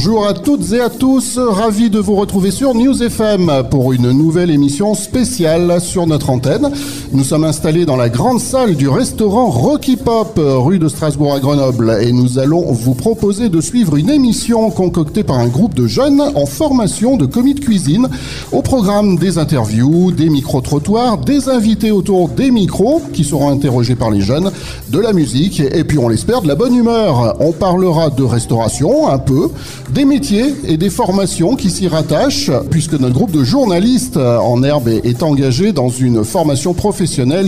Bonjour à toutes et à tous, ravi de vous retrouver sur News FM pour une nouvelle émission spéciale sur notre antenne. Nous sommes installés dans la grande salle du restaurant Rocky Pop, rue de Strasbourg à Grenoble, et nous allons vous proposer de suivre une émission concoctée par un groupe de jeunes en formation de commis de cuisine. Au programme des interviews, des micro-trottoirs, des invités autour des micros qui seront interrogés par les jeunes, de la musique et puis on l'espère de la bonne humeur. On parlera de restauration un peu, des métiers et des formations qui s'y rattachent, puisque notre groupe de journalistes en herbe est engagé dans une formation professionnelle,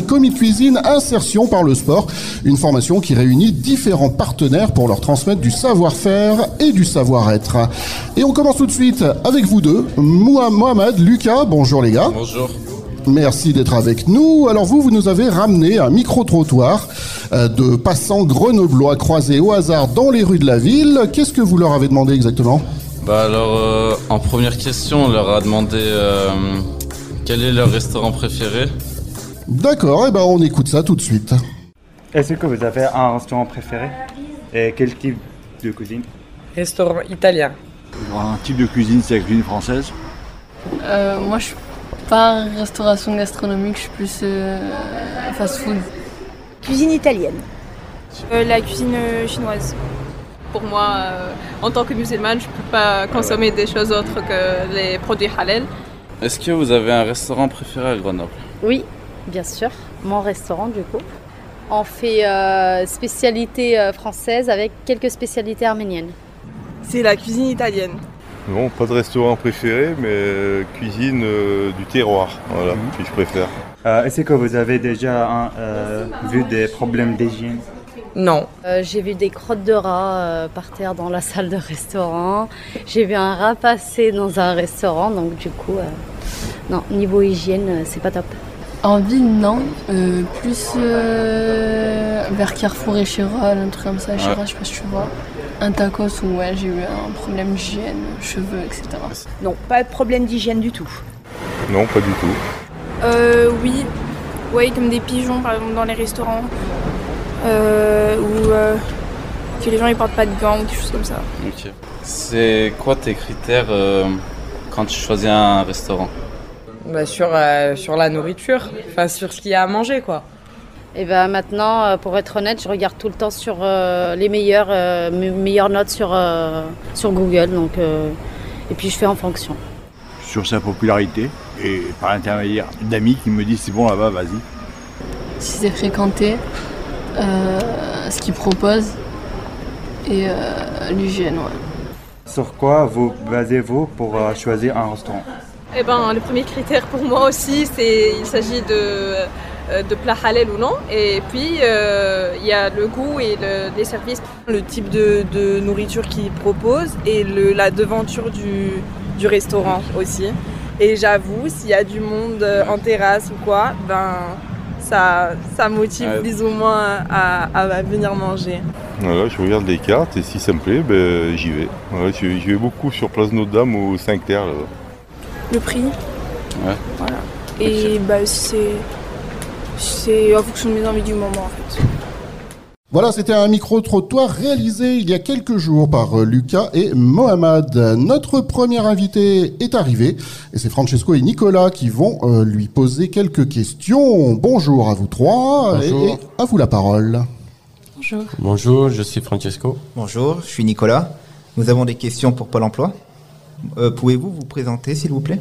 commis de cuisine, insertion par le sport, une formation qui réunit différents partenaires pour leur transmettre du savoir-faire et du savoir-être. Et on commence tout de suite avec vous deux, Mohamed, Lucas, bonjour les gars. Bonjour. Merci d'être avec nous. Alors vous, vous nous avez ramené un micro-trottoir euh, de passants grenoblois croisés au hasard dans les rues de la ville. Qu'est-ce que vous leur avez demandé exactement? Bah alors, euh, en première question, on leur a demandé euh, quel est leur restaurant préféré? D'accord, et ben on écoute ça tout de suite. Est-ce que vous avez un restaurant préféré Et quel type de cuisine Restaurant italien. Un type de cuisine, c'est la cuisine française. Euh, moi, je suis pas restauration gastronomique, je suis plus euh, fast-food. Cuisine italienne. Euh, la cuisine chinoise. Pour moi, euh, en tant que musulmane, je ne peux pas consommer des choses autres que les produits halal. Est-ce que vous avez un restaurant préféré à Grenoble? Oui, bien sûr. Mon restaurant, du coup. On fait euh, spécialité euh, française avec quelques spécialités arméniennes. C'est la cuisine italienne. Non, pas de restaurant préféré, mais euh, cuisine euh, du terroir, voilà, que je préfère. Euh, Est-ce que vous avez déjà euh, vu des problèmes d'hygiène? Non. Euh, J'ai vu des crottes de rats euh, par terre dans la salle de restaurant. J'ai vu un rat passer dans un restaurant, donc du coup, euh, non, niveau hygiène, c'est pas top. En ville, non. Euh, plus euh, vers Carrefour et Chirol, un truc comme ça. Chirol, je sais pas si tu vois. Un tacos où ouais, j'ai eu un problème d'hygiène, cheveux, etc. Non, pas de problème d'hygiène du tout. Non, pas du tout. Euh, oui. Oui, comme des pigeons, par exemple, dans les restaurants. Euh, ou euh, que les gens ne portent pas de gants ou des choses comme ça. Ok. C'est quoi tes critères euh, quand tu choisis un restaurant? Bah, sur, euh, sur la nourriture, enfin sur ce qu'il y a à manger quoi. Et ben maintenant, euh, pour être honnête, je regarde tout le temps sur euh, les meilleures, euh, me- meilleures notes sur, euh, sur Google, donc euh, et puis je fais en fonction. Sur sa popularité et par l'intermédiaire d'amis qui me disent c'est bon là-bas, vas-y. Si c'est fréquenté, euh, ce qu'ils proposent et euh, l'hygiène, ouais. Sur quoi vous basez-vous pour euh, choisir un restaurant? Eh ben, le premier critère pour moi aussi, c'est il s'agit de, euh, de plats halal ou non. Et puis, euh, il y a le goût et le- les services. Le type de, de nourriture qu'ils proposent et le, la devanture du, du restaurant aussi. Et j'avoue, s'il y a du monde euh, en terrasse ou quoi, ben ça, ça motive Ouais. plus ou moins à, à venir manger. Voilà, je regarde les cartes et si ça me plaît, ben, j'y vais. Voilà, je vais beaucoup sur Place Notre-Dame au 5 terres. là. Le prix. Ouais. Voilà. Et bah, c'est, c'est en fonction de mes envies du moment, en fait. Voilà, c'était un micro-trottoir réalisé il y a quelques jours par euh, Lucas et Mohamed. Notre premier invité est arrivé et c'est Francesco et Nicolas qui vont euh, lui poser quelques questions. Bonjour à vous trois Bonjour. et, et à vous la parole. Bonjour. Bonjour, je suis Francesco. Bonjour, je suis Nicolas. Nous avons des questions pour Pôle emploi. Euh, Pouvez-vous vous présenter, s'il vous plaît?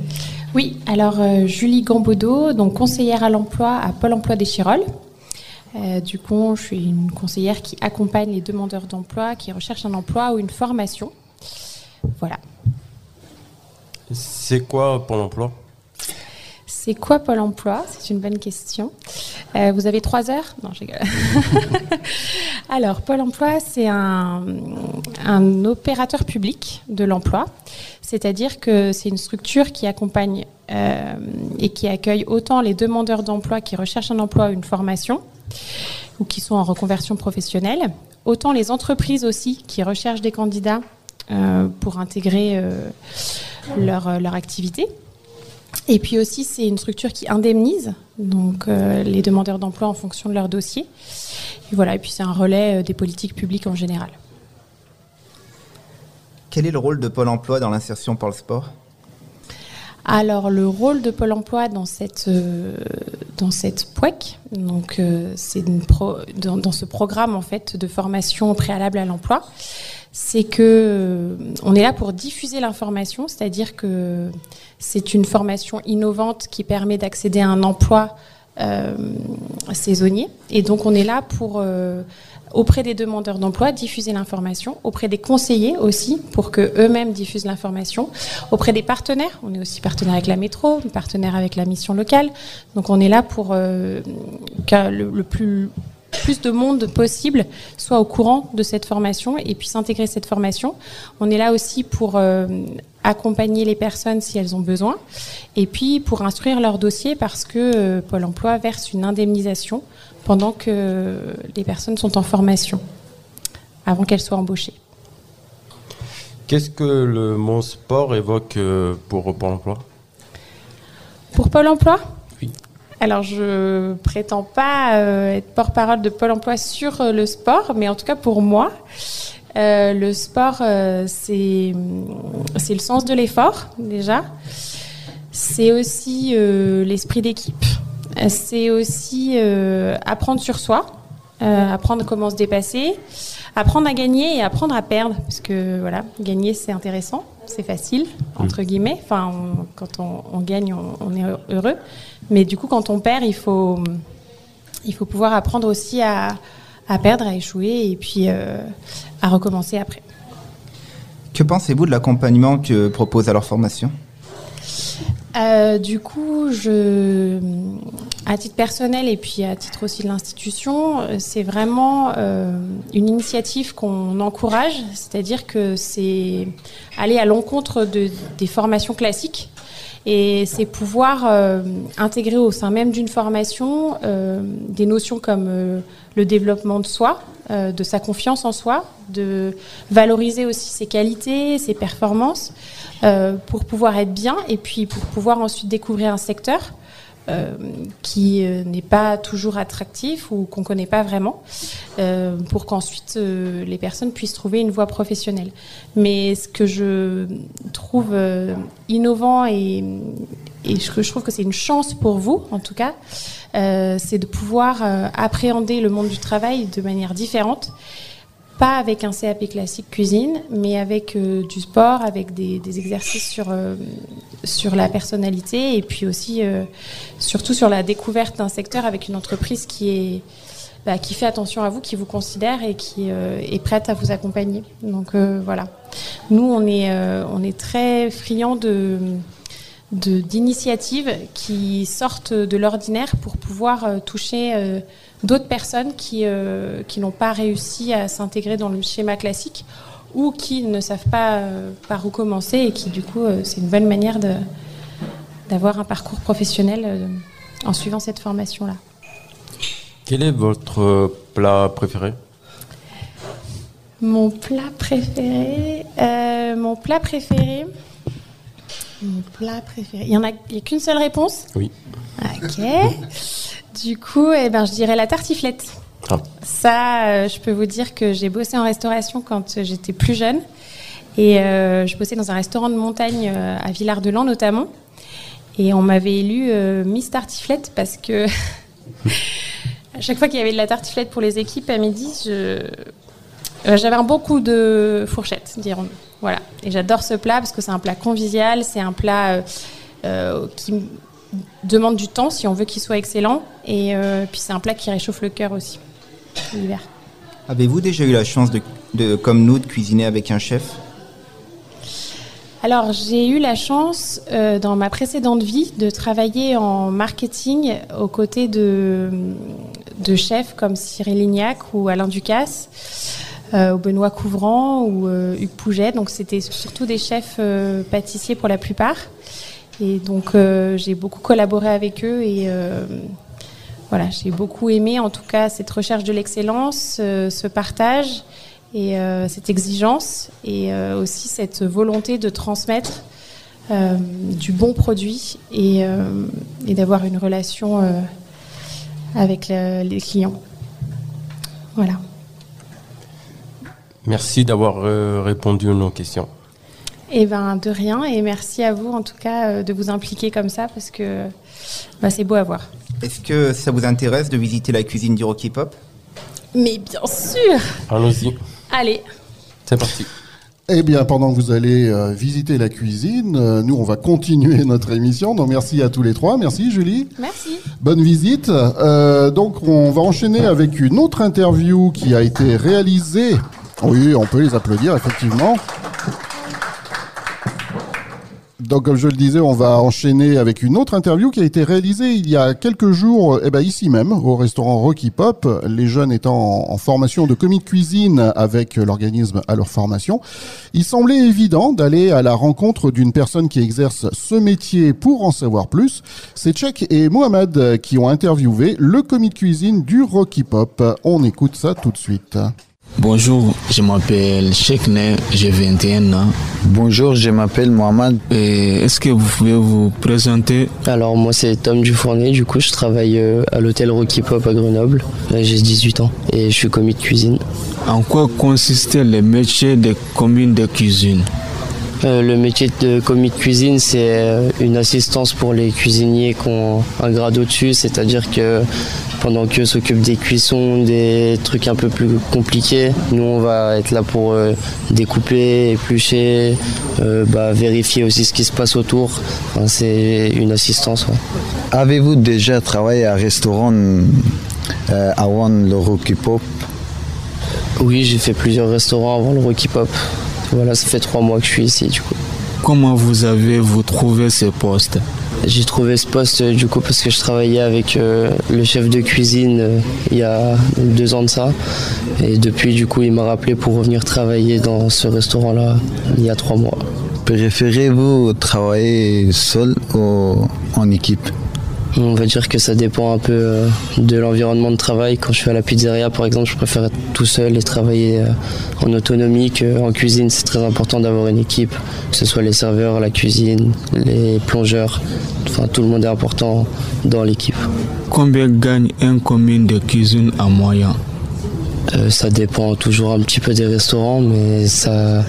Oui, alors euh, Julie Gambodo, donc conseillère à l'emploi à Pôle emploi des Chirolles. Euh, du coup, je suis une conseillère qui accompagne les demandeurs d'emploi qui recherchent un emploi ou une formation. Voilà. C'est quoi Pôle emploi? C'est quoi Pôle emploi? C'est une bonne question. Euh, vous avez trois heures? Non, je rigole. Alors, Pôle emploi, c'est un, opérateur public de l'emploi. C'est-à-dire que c'est une structure qui accompagne euh, et qui accueille autant les demandeurs d'emploi qui recherchent un emploi ou une formation ou qui sont en reconversion professionnelle, autant les entreprises aussi qui recherchent des candidats euh, pour intégrer euh, leur activité. Et puis aussi, c'est une structure qui indemnise donc euh, les demandeurs d'emploi en fonction de leur dossier. Et voilà, et puis c'est un relais euh, des politiques publiques en général. Quel est le rôle de Pôle emploi dans l'insertion par le sport? Alors le rôle de Pôle Emploi dans cette euh, dans cette POEC, donc euh, c'est dans, dans ce programme en fait de formation préalable à l'emploi, c'est que euh, on est là pour diffuser l'information, c'est-à-dire que c'est une formation innovante qui permet d'accéder à un emploi euh, saisonnier, et donc on est là pour euh, auprès des demandeurs d'emploi, diffuser l'information, auprès des conseillers aussi, pour que eux-mêmes diffusent l'information, auprès des partenaires. On est aussi partenaire avec la métro, partenaire avec la mission locale. Donc on est là pour le plus plus de monde possible soit au courant de cette formation et puisse intégrer cette formation. On est là aussi pour euh, accompagner les personnes si elles ont besoin et puis pour instruire leur dossier parce que euh, Pôle Emploi verse une indemnisation pendant que les personnes sont en formation, avant qu'elles soient embauchées. Qu'est-ce que le mot sport évoque euh, pour Pôle emploi? Pour Pôle Emploi? Alors, je prétends pas euh, être porte-parole de Pôle Emploi sur euh, le sport, mais en tout cas pour moi, euh, le sport, c'est c'est le sens de l'effort déjà. C'est aussi l'esprit d'équipe. C'est aussi apprendre sur soi, apprendre comment se dépasser, apprendre à gagner et apprendre à perdre. Parce que voilà, gagner c'est intéressant, c'est facile, entre guillemets. Enfin, on- quand on, on gagne, on, on est heureux. Mais du coup, quand on perd, il faut, il faut pouvoir apprendre aussi à, à perdre, à échouer et puis euh, à recommencer après. Que pensez-vous de l'accompagnement que propose à leur formation? Euh, du coup, je, à titre personnel et puis à titre aussi de l'institution, euh, c'est vraiment euh, une initiative qu'on encourage, c'est-à-dire que c'est aller à l'encontre de, des formations classiques et c'est pouvoir euh, intégrer au sein même d'une formation euh, des notions comme euh, le développement de soi, euh, de sa confiance en soi, de valoriser aussi ses qualités, ses performances, euh, pour pouvoir être bien et puis pour pouvoir ensuite découvrir un secteur euh, qui euh, n'est pas toujours attractif ou qu'on ne connaît pas vraiment, euh, pour qu'ensuite euh, les personnes puissent trouver une voie professionnelle. Mais ce que je trouve innovant et, et que je trouve que c'est une chance pour vous, en tout cas, c'est de pouvoir appréhender le monde du travail de manière différente pas avec un CAP classique cuisine, mais avec euh, du sport, avec des, exercices sur, euh, sur la personnalité et puis aussi euh, surtout sur la découverte d'un secteur avec une entreprise qui est bah, qui fait attention à vous, qui vous considère et qui est prête à vous accompagner. Donc voilà. Nous, on est, on est très friands de d'initiatives qui sortent de l'ordinaire pour pouvoir toucher d'autres personnes qui, euh, qui n'ont pas réussi à s'intégrer dans le schéma classique ou qui ne savent pas euh, par où commencer et qui du coup euh, c'est une bonne manière de- d'avoir un parcours professionnel en suivant cette formation-là. Quel est votre plat préféré? Mon plat préféré, mon plat préféré, mon plat préféré. Il y en a, il y a qu'une seule réponse? Oui. Ok. Du coup, eh ben, je dirais la tartiflette. Ah. Ça, euh, je peux vous dire que j'ai bossé en restauration quand j'étais plus jeune. Et euh, je bossais dans un restaurant de montagne euh, à Villard-de-Lans notamment. Et on m'avait élu Miss Tartiflette parce que à chaque fois qu'il y avait de la tartiflette pour les équipes à midi, je... j'avais un bon coup de fourchette, dirons-nous. Voilà. Et j'adore ce plat parce que c'est un plat convivial, c'est un plat qui demande du temps si on veut qu'il soit excellent. Et euh, puis c'est un plat qui réchauffe le cœur aussi, l'hiver. Avez-vous déjà eu la chance, de, de, comme nous, de cuisiner avec un chef? Alors, j'ai eu la chance, euh, dans ma précédente vie, de travailler en marketing aux côtés de, de chefs comme Cyril Lignac ou Alain Ducasse, euh, ou Benoît Couvrant ou Hugues Pouget. Donc, c'était surtout des chefs pâtissiers pour la plupart. Et donc, euh, j'ai beaucoup collaboré avec eux et euh, voilà, j'ai beaucoup aimé en tout cas cette recherche de l'excellence, euh, ce partage et cette exigence et aussi cette volonté de transmettre du bon produit et, d'avoir une relation avec le- les clients. Voilà. Merci d'avoir répondu à nos questions. Et ben de rien et merci à vous en tout cas euh, de vous impliquer comme ça parce que bah, c'est beau à voir. Est-ce que ça vous intéresse de visiter la cuisine du Rocky Pop? Mais bien sûr. Allons-y. Allez. C'est parti. Eh bien, pendant que vous allez euh, visiter la cuisine, euh, nous, on va continuer notre émission. Donc, merci à tous les trois. Merci, Julie. Merci. Bonne visite. Euh, donc, on va enchaîner avec une autre interview qui a été réalisée. Oui, on peut les applaudir, effectivement. Donc, comme je le disais, on va enchaîner avec une autre interview qui a été réalisée il y a quelques jours, eh ben, ici même, au restaurant Rocky Pop. Les jeunes étant en, en formation de commis de cuisine avec l'organisme à leur formation, il semblait évident d'aller à la rencontre d'une personne qui exerce ce métier pour en savoir plus. C'est Tchèque et Mohamed qui ont interviewé le commis de cuisine du Rocky Pop. On écoute ça tout de suite. Bonjour, je m'appelle Chekne, j'ai 21 ans. Bonjour, je m'appelle Mohamed. Est-ce que vous pouvez vous présenter? Alors moi c'est Tom Dufournier, du coup je travaille euh, à l'hôtel Rocky Pop à Grenoble. Là, J'ai 18 ans et je suis commis de cuisine. En quoi consistait le métier de commis de cuisine? Euh, le métier de commis de cuisine, c'est euh, une assistance pour les cuisiniers qui ont un grade au-dessus, c'est-à-dire que pendant qu'eux s'occupent des cuissons, des trucs un peu plus compliqués, nous on va être là pour euh, découper, éplucher, euh, bah, vérifier aussi ce qui se passe autour. Enfin, c'est une assistance. ouais. Avez-vous déjà travaillé à un restaurant avant le Rocky Pop? Oui, j'ai fait plusieurs restaurants avant le Rocky Pop. Voilà, ça fait trois mois que je suis ici du coup. Comment vous avez-vous trouvé ce poste? J'ai trouvé ce poste du coup parce que je travaillais avec euh, le chef de cuisine euh, il y a deux ans de ça. Et depuis du coup il m'a rappelé pour revenir travailler dans ce restaurant-là il y a trois mois. Préférez-vous travailler seul ou en équipe? On va dire que ça dépend un peu euh, de l'environnement de travail. Quand je suis à la pizzeria par exemple, je préfère être tout seul et travailler euh, en autonomie qu'en cuisine. C'est très important d'avoir une équipe, que ce soit les serveurs, la cuisine, les plongeurs. Enfin tout le monde est important dans l'équipe. Combien gagne un commis de cuisine en moyen Euh, ça dépend toujours un petit peu des restaurants, mais ça,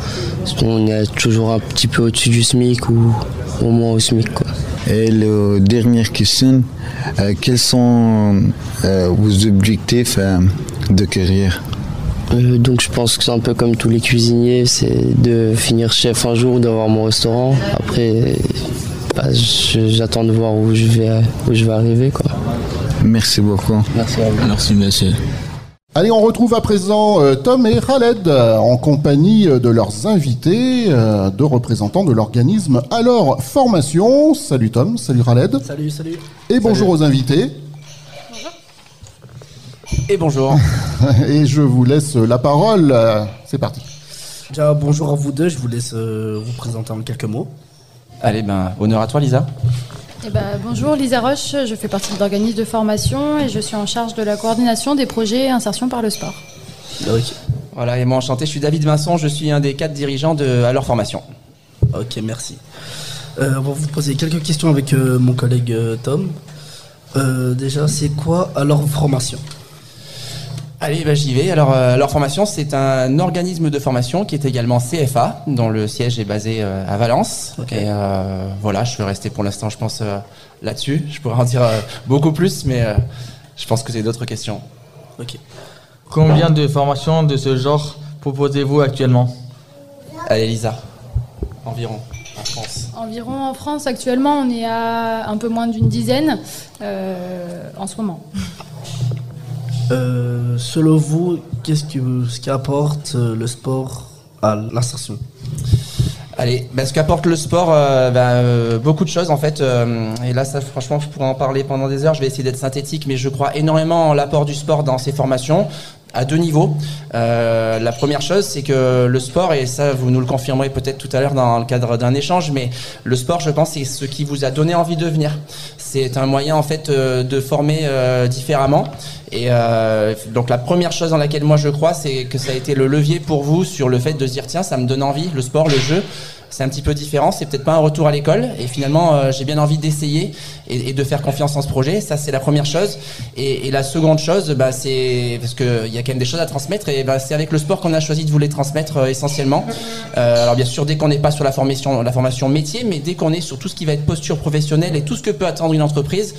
on est toujours un petit peu au-dessus du SMIC ou au moins au SMIC. Quoi. Et la dernière question, euh, quels sont euh, vos objectifs euh, de carrière? Euh, donc je pense que c'est un peu comme tous les cuisiniers, c'est de finir chef un jour, d'avoir mon restaurant. Après, bah, j'attends de voir où je vais, où je vais arriver. Quoi. Merci beaucoup. Merci à vous. Merci monsieur. Allez, on retrouve à présent euh, Tom et Khaled euh, en compagnie euh, de leurs invités, euh, de représentants de l'organisme Alors Formation. Salut Tom, salut Khaled. Salut, salut. Et bonjour aux invités. Et bonjour. Et je vous laisse la parole. C'est parti. Déjà, bonjour à vous deux. Je vous laisse euh, vous présenter en quelques mots. Allez, ben, honneur à toi, Lisa. Eh ben, bonjour, Lisa Roche, je fais partie de l'organisme de formation et je suis en charge de la coordination des projets insertion par le sport. Voilà, et moi, enchanté, je suis David Vincent, je suis un des quatre dirigeants de à leur formation. Ok, merci. Euh, on va vous poser quelques questions avec euh, mon collègue euh, Tom. Euh, déjà, c'est quoi alors formation? Allez, ben, j'y vais. Alors, euh, leur formation, c'est un organisme de formation qui est également CFA, dont le siège est basé euh, à Valence. Et euh, voilà, je vais rester pour l'instant, je pense, euh, là-dessus. Je pourrais en dire euh, beaucoup plus, mais euh, je pense que c'est d'autres questions. Ok. Combien de formations de ce genre proposez-vous actuellement? Allez, Lisa. Environ, en France. Environ en France, actuellement, on est à un peu moins d'une dizaine euh, en ce moment. Euh, Selon vous, qu'est-ce que ce qui apporte euh, le sport à l'insertion? Allez, ben, ce qu'apporte le sport, euh, ben, beaucoup de choses en fait. et là, ça, franchement, je pourrais en parler pendant des heures. Je vais essayer d'être synthétique, mais je crois énormément en l'apport du sport dans ces formations à deux niveaux. Euh, la première chose, c'est que le sport, et ça, vous nous le confirmerez peut-être tout à l'heure dans le cadre d'un échange, mais le sport, je pense, c'est ce qui vous a donné envie de venir. C'est un moyen en fait euh, de former euh, différemment. Et euh, donc la première chose dans laquelle moi je crois, c'est que ça a été le levier pour vous sur le fait de se dire tiens, ça me donne envie, le sport, le jeu. C'est un petit peu différent. C'est peut-être pas un retour à l'école. Et finalement, euh, j'ai bien envie d'essayer et, de faire confiance en ce projet. Ça, c'est la première chose. Et, la seconde chose, bah, c'est parce qu'il y a quand même des choses à transmettre. Et bah, c'est avec le sport qu'on a choisi de vous les transmettre euh, essentiellement. Euh, alors bien sûr, dès qu'on n'est pas sur la formation, métier, mais dès qu'on est sur tout ce qui va être posture professionnelle et tout ce que peut attendre une entreprise,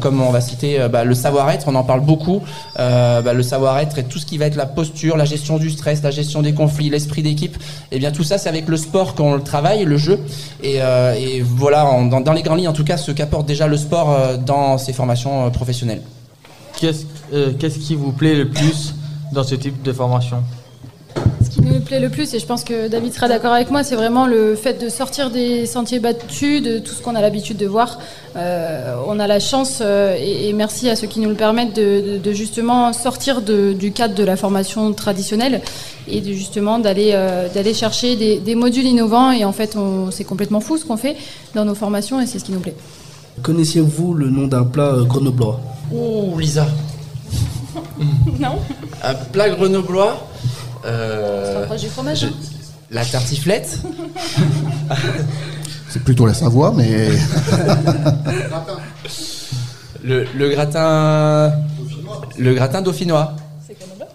comme on va citer bah, le savoir-être, on en parle beaucoup. Le savoir-être et tout ce qui va être la posture, la gestion du stress, la gestion des conflits, l'esprit d'équipe. Et bien tout ça, c'est avec le sport qu'on le travaille, le jeu. Et, euh, voilà, dans, les grandes lignes, en tout cas, ce qu'apporte déjà le sport euh, dans ces formations euh, professionnelles. Qu'est-ce qu'est-ce qui vous plaît le plus dans ce type de formation? Ce qui me plaît le plus, et je pense que David sera d'accord avec moi, c'est vraiment le fait de sortir des sentiers battus, de tout ce qu'on a l'habitude de voir. Euh, on a la chance, euh, et, et merci à ceux qui nous le permettent, de, de- de justement sortir de- du cadre de la formation traditionnelle et de justement d'aller euh, d'aller chercher des, des modules innovants. Et en fait, c'est complètement fou ce qu'on fait dans nos formations, et c'est ce qui nous plaît. Connaissiez-vous le nom d'un plat euh, grenoblois? Oh, Lisa Non Un plat grenoblois? Euh, Proche du fromage. hein. La tartiflette C'est plutôt la Savoie, mais. le, le gratin. Le gratin dauphinois.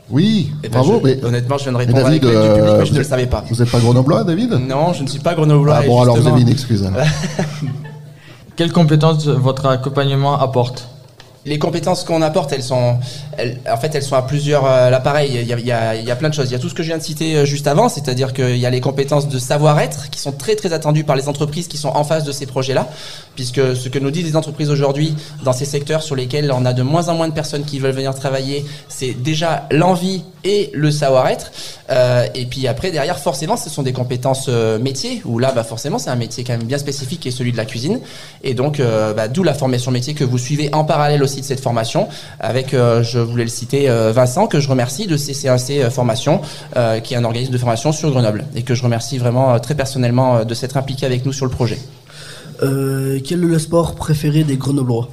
Oui, Eh ben, bravo. je- mais... honnêtement, je viens de mais répondre David, avec l'aide du public, euh, mais je ne vous le êtes- savais pas. Vous n'êtes pas grenoblois, David? Non, je ne suis pas grenoblois. Ah et bon, alors vous justement- avez une excuse. alors. Quelles compétences votre accompagnement apporte? Les compétences qu'on apporte, elles sont, en fait, elles sont à plusieurs. Euh, là, pareil, il y a, plein de choses. Il y a tout ce que je viens de citer euh, juste avant, c'est-à-dire qu'il y a les compétences de savoir-être qui sont très très attendues par les entreprises qui sont en face de ces projets-là, puisque ce que nous disent les entreprises aujourd'hui dans ces secteurs sur lesquels on a de moins en moins de personnes qui veulent venir travailler, c'est déjà l'envie et le savoir-être. Euh, et puis après, derrière, forcément, ce sont des compétences euh, métiers, où là, bah, forcément, c'est un métier quand même bien spécifique qui est celui de la cuisine. Et donc, bah, d'où la formation métier que vous suivez en parallèle aussi de cette formation, avec, euh, je voulais le citer, euh, Vincent, que je remercie de CCAC euh, Formation, qui est un organisme de formation sur Grenoble, et que je remercie vraiment très personnellement de s'être impliqué avec nous sur le projet. Quel est le sport préféré des grenoblois?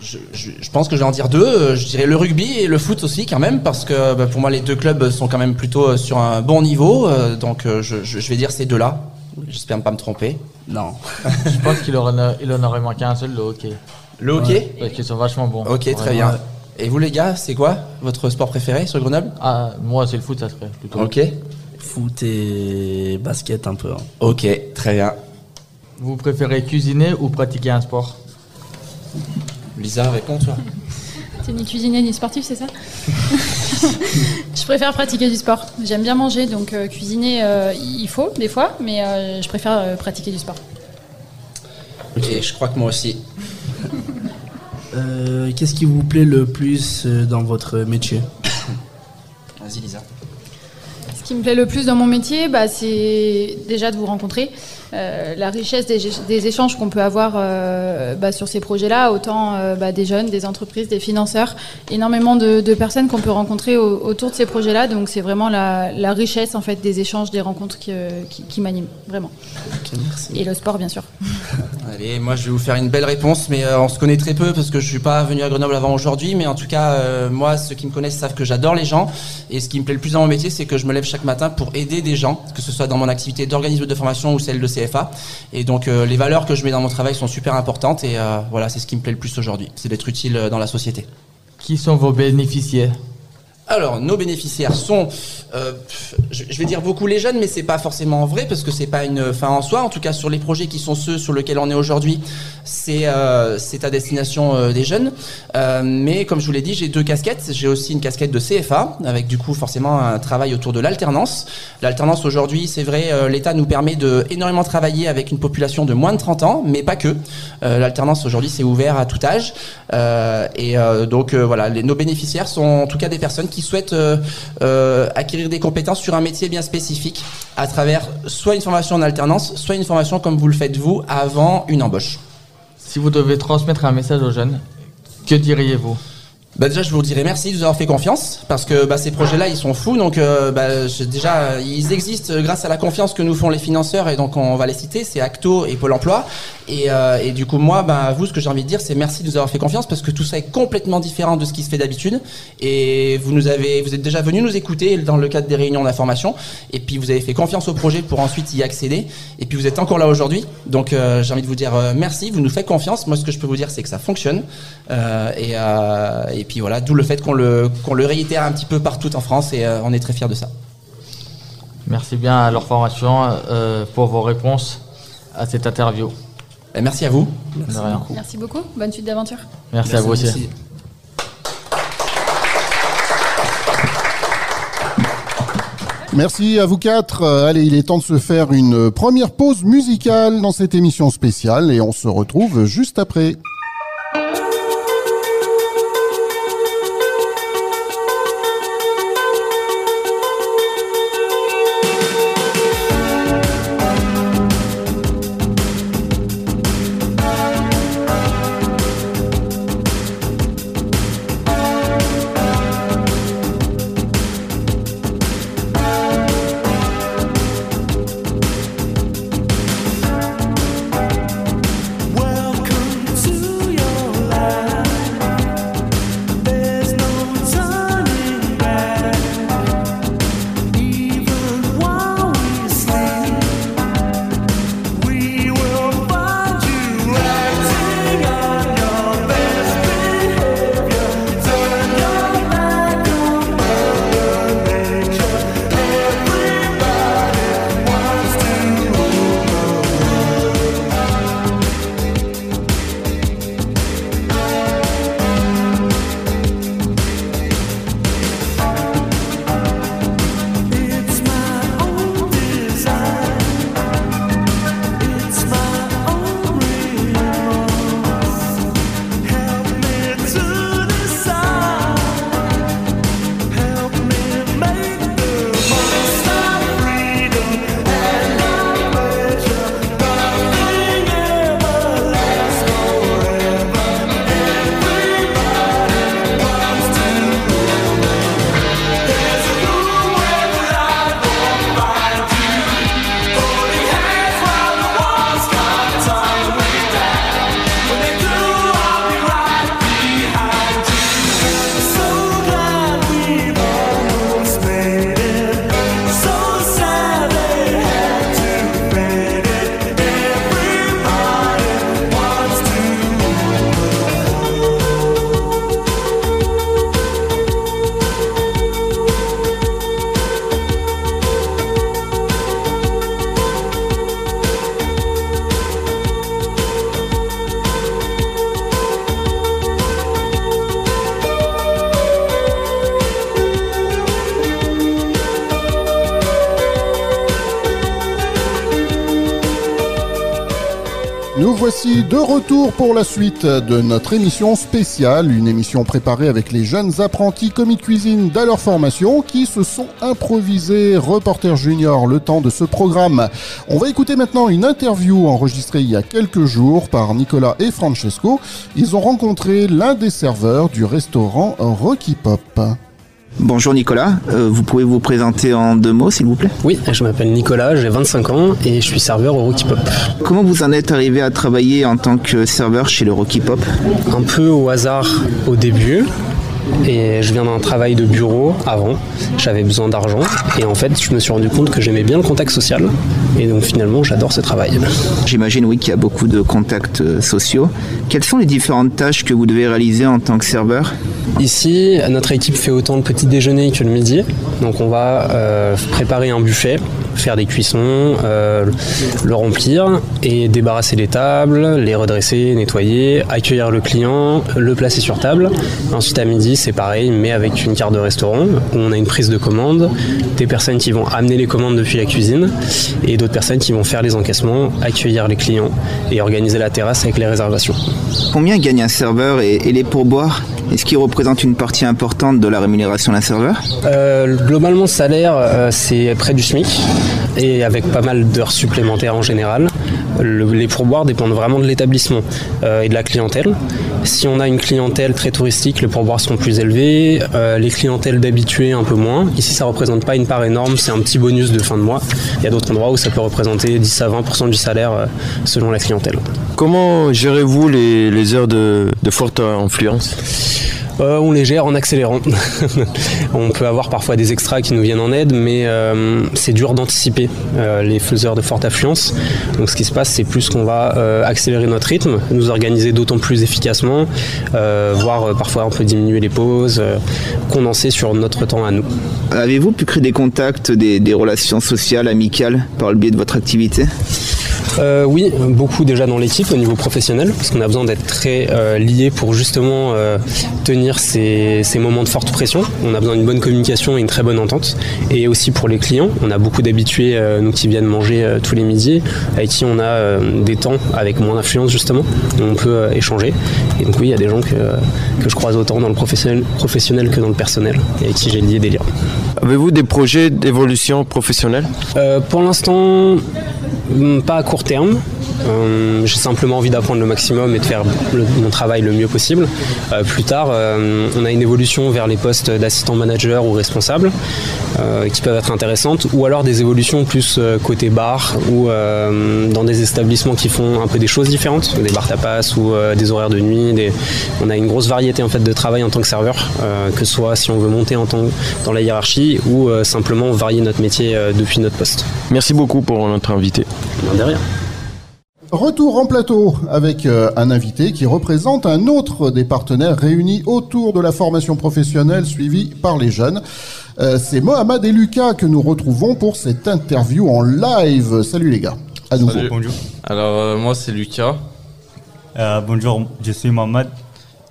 Je, je- je pense que je vais en dire deux. Je dirais le rugby et le foot aussi quand même, parce que bah, pour moi les deux clubs sont quand même plutôt sur un bon niveau. euh, donc je vais dire ces deux-là. J'espère ne pas me tromper. Non. Je pense qu'il en, a- il en aurait manqué un seul, le hockey. Le hockey Parce qu'ils sont vachement bons. Ok, très bien. Et vous les gars, c'est quoi votre sport préféré sur Grenoble? Ah, moi c'est le foot, ça serait plutôt. Ok. Foot et basket un peu. hein. Ok, très bien. Vous préférez cuisiner ou pratiquer un sport? Lisa, réponds-toi. T'es ni cuisinier ni sportif, c'est ça? Je préfère pratiquer du sport. J'aime bien manger, donc euh, cuisiner, euh, il faut des fois, mais euh, je préfère euh, pratiquer du sport. Et je crois que moi aussi. Euh, Qu'est-ce qui vous plaît le plus dans votre métier? Vas-y Lisa. Ce qui me plaît le plus dans mon métier, bah, c'est déjà de vous rencontrer. Euh, la richesse des, des échanges qu'on peut avoir euh, bah, sur ces projets-là, autant euh, bah, des jeunes, des entreprises, des financeurs, énormément de, de personnes qu'on peut rencontrer au- autour de ces projets-là. Donc c'est vraiment la, la richesse en fait des échanges, des rencontres qui, qui, qui m'animent vraiment. Et le sport bien sûr. Allez, moi je vais vous faire une belle réponse, mais on se connaît très peu parce que je suis pas venu à Grenoble avant aujourd'hui, mais en tout cas, moi, ceux qui me connaissent savent que j'adore les gens, et ce qui me plaît le plus dans mon métier, c'est que je me lève chaque matin pour aider des gens, que ce soit dans mon activité d'organisme de formation ou celle de Et donc euh, les valeurs que je mets dans mon travail sont super importantes, et euh, voilà, c'est ce qui me plaît le plus aujourd'hui, c'est d'être utile euh, dans la société. Qui sont vos bénéficiaires? Alors, nos bénéficiaires sont, euh, je vais dire beaucoup les jeunes, mais c'est pas forcément vrai parce que c'est pas une fin en soi. En tout cas, sur les projets qui sont ceux sur lesquels on est aujourd'hui, c'est euh, à destination euh, des jeunes. Euh, mais comme je vous l'ai dit, j'ai deux casquettes. J'ai aussi une casquette de CFA avec du coup forcément un travail autour de l'alternance. L'alternance aujourd'hui, c'est vrai, euh, l'État nous permet de énormément travailler avec une population de moins de 30 ans, mais pas que. L'alternance aujourd'hui, c'est ouvert à tout âge. Et donc voilà, les- nos bénéficiaires sont en tout cas des personnes qui souhaitent euh, euh, acquérir des compétences sur un métier bien spécifique à travers soit une formation en alternance, soit une formation comme vous le faites vous avant une embauche. Si vous devez transmettre un message aux jeunes, que diriez-vous? Bah déjà, je vous dirais merci de nous avoir fait confiance parce que bah, ces projets-là, ils sont fous. Donc euh, bah, déjà, ils existent grâce à la confiance que nous font les financeurs et donc on va les citer, c'est Acto et Pôle Emploi. Et, euh, et du coup, moi, bah, vous, ce que j'ai envie de dire, c'est merci de nous avoir fait confiance parce que tout ça est complètement différent de ce qui se fait d'habitude. Et vous nous avez, vous êtes déjà venus nous écouter dans le cadre des réunions d'information. Et puis vous avez fait confiance au projet pour ensuite y accéder. Et puis vous êtes encore là aujourd'hui. Donc euh, j'ai envie de vous dire euh, merci. Vous nous faites confiance. Moi, ce que je peux vous dire, c'est que ça fonctionne. Euh, et, euh, et puis voilà, d'où le fait qu'on le, qu'on le réitère un petit peu partout en France. Et euh, on est très fiers de ça. Merci bien à leur formation euh, pour vos réponses à cette interview. merci à vous. Merci beaucoup. Bonne suite d'aventure. Merci, à vous aussi. Merci à vous quatre. Euh, Allez, il est temps de se faire une première pause musicale dans cette émission spéciale et on se retrouve juste après. De retour pour la suite de notre émission spéciale, une émission préparée avec les jeunes apprentis commis de cuisine d'à leur formation qui se sont improvisés reporters juniors le temps de ce programme. On va écouter maintenant une interview enregistrée il y a quelques jours par Nicolas et Francesco. Ils ont rencontré l'un des serveurs du restaurant Rocky Pop. Bonjour Nicolas, Euh, vous pouvez vous présenter en deux mots s'il vous plaît? Oui, je m'appelle Nicolas, j'ai 25 ans et je suis serveur au Rocky Pop. Comment vous en êtes arrivé à travailler en tant que serveur chez le Rocky Pop? Un peu au hasard au début. Et je viens d'un travail de bureau avant, j'avais besoin d'argent et en fait je me suis rendu compte que j'aimais bien le contact social et donc finalement j'adore ce travail. J'imagine oui qu'il y a beaucoup de contacts euh, sociaux. Quelles sont les différentes tâches que vous devez réaliser en tant que serveur? Ici, notre équipe fait autant le petit déjeuner que le midi. Donc on va euh, préparer un buffet, faire des cuissons, euh, le remplir et débarrasser les tables, les redresser, nettoyer, accueillir le client, le placer sur table. Ensuite à midi c'est pareil mais avec une carte de restaurant où on a une prise de commande, des personnes qui vont amener les commandes depuis la cuisine et d'autres personnes qui vont faire les encaissements, accueillir les clients et organiser la terrasse avec les réservations. Combien gagne un serveur et, et les pourboires? Est-ce qu'ils représentent une partie importante de la rémunération d'un serveur? Euh, globalement, le salaire, euh, c'est près du SMIC et avec pas mal d'heures supplémentaires en général. Le- les pourboires dépendent vraiment de l'établissement euh, et de la clientèle. Si on a une clientèle très touristique, les pourboires seront plus élevés. Euh, les clientèles d'habitués, un peu moins. Ici, ça représente pas une part énorme, c'est un petit bonus de fin de mois. Il y a d'autres endroits où ça peut représenter 10 à 20% du salaire euh, selon la clientèle. Comment gérez-vous les, les heures de, de forte influence? Euh, on les gère en accélérant. on peut avoir parfois des extras qui nous viennent en aide, mais euh, c'est dur d'anticiper euh, les faiseurs de forte affluence. Donc ce qui se passe, c'est plus qu'on va accélérer notre rythme, nous organiser d'autant plus efficacement, voire parfois on peut diminuer les pauses, condenser sur notre temps à nous. Avez-vous pu créer des contacts, des relations sociales, amicales par le biais de votre activité? Euh, oui, beaucoup déjà dans l'équipe au niveau professionnel, parce qu'on a besoin d'être très euh, liés pour justement euh, tenir ces, ces moments de forte pression. On a besoin d'une bonne communication et une très bonne entente. Et aussi pour les clients, on a beaucoup d'habitués, nous qui viennent manger tous les midis, avec qui on a des temps avec moins d'influence justement, où on peut échanger. Et donc oui, il y a des gens que, que je croise autant dans le professionnel, professionnel que dans le personnel, et avec qui j'ai lié des liens. Avez-vous des projets d'évolution professionnelle? Euh, Pour l'instant, pas à court terme. Euh, J'ai simplement envie d'apprendre le maximum et de faire le- mon travail le mieux possible. Euh, plus tard, euh, on a une évolution vers les postes d'assistant manager ou responsable qui peuvent être intéressantes, ou alors des évolutions plus côté bar ou dans des établissements qui font un peu des choses différentes, des bars tapas ou des horaires de nuit. des- On a une grosse variété en fait de travail en tant que serveur, que ce soit si on veut monter en tant dans la hiérarchie ou simplement varier notre métier depuis notre poste. Merci beaucoup pour notre invité. Retour en plateau avec euh, un invité qui représente un autre des partenaires réunis autour de la formation professionnelle suivie par les jeunes. Euh, C'est Mohamed et Lucas que nous retrouvons pour cette interview en live. Salut les gars. À nouveau. Salut. Alors euh, moi c'est Lucas. bonjour, je suis Mohamed.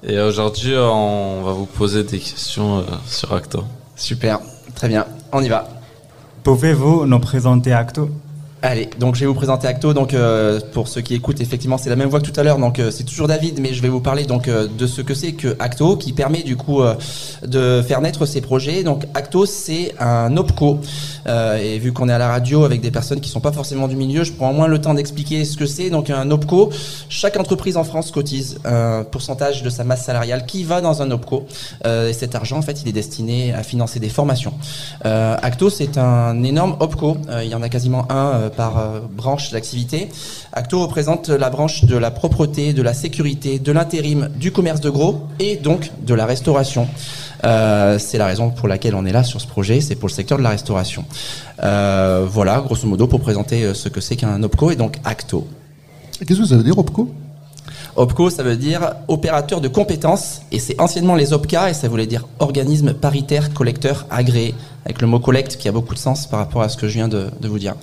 Et aujourd'hui on va vous poser des questions euh, sur Acto. Super, très bien, on y va. Pouvez-vous nous présenter Acto? Allez, donc je vais vous présenter Acto. Donc euh, pour ceux qui écoutent, effectivement, c'est la même voix que tout à l'heure. Donc euh, c'est toujours David, mais je vais vous parler donc euh, de ce que c'est que Acto, qui permet du coup de faire naître ces projets. Donc Acto, c'est un opco. Et vu qu'on est à la radio avec des personnes qui sont pas forcément du milieu, je prends au moins le temps d'expliquer ce que c'est. Donc un opco, chaque entreprise en France cotise un pourcentage de sa masse salariale qui va dans un opco. Et cet argent, en fait, il est destiné à financer des formations. Acto, c'est un énorme opco. Il y en a quasiment un par euh, branche d'activité. Acto représente la branche de la propreté, de la sécurité, de l'intérim, du commerce de gros et donc de la restauration. Euh, c'est la raison pour laquelle on est là sur ce projet, c'est pour le secteur de la restauration. Euh, voilà, grosso modo, pour présenter ce que c'est qu'un OPCO et donc Acto. Qu'est-ce que ça veut dire, OPCO? OPCO, ça veut dire opérateur de compétences, et c'est anciennement les OPCA, et ça voulait dire organisme paritaire collecteur agréé, avec le mot collecte qui a beaucoup de sens par rapport à ce que je viens de, de vous dire.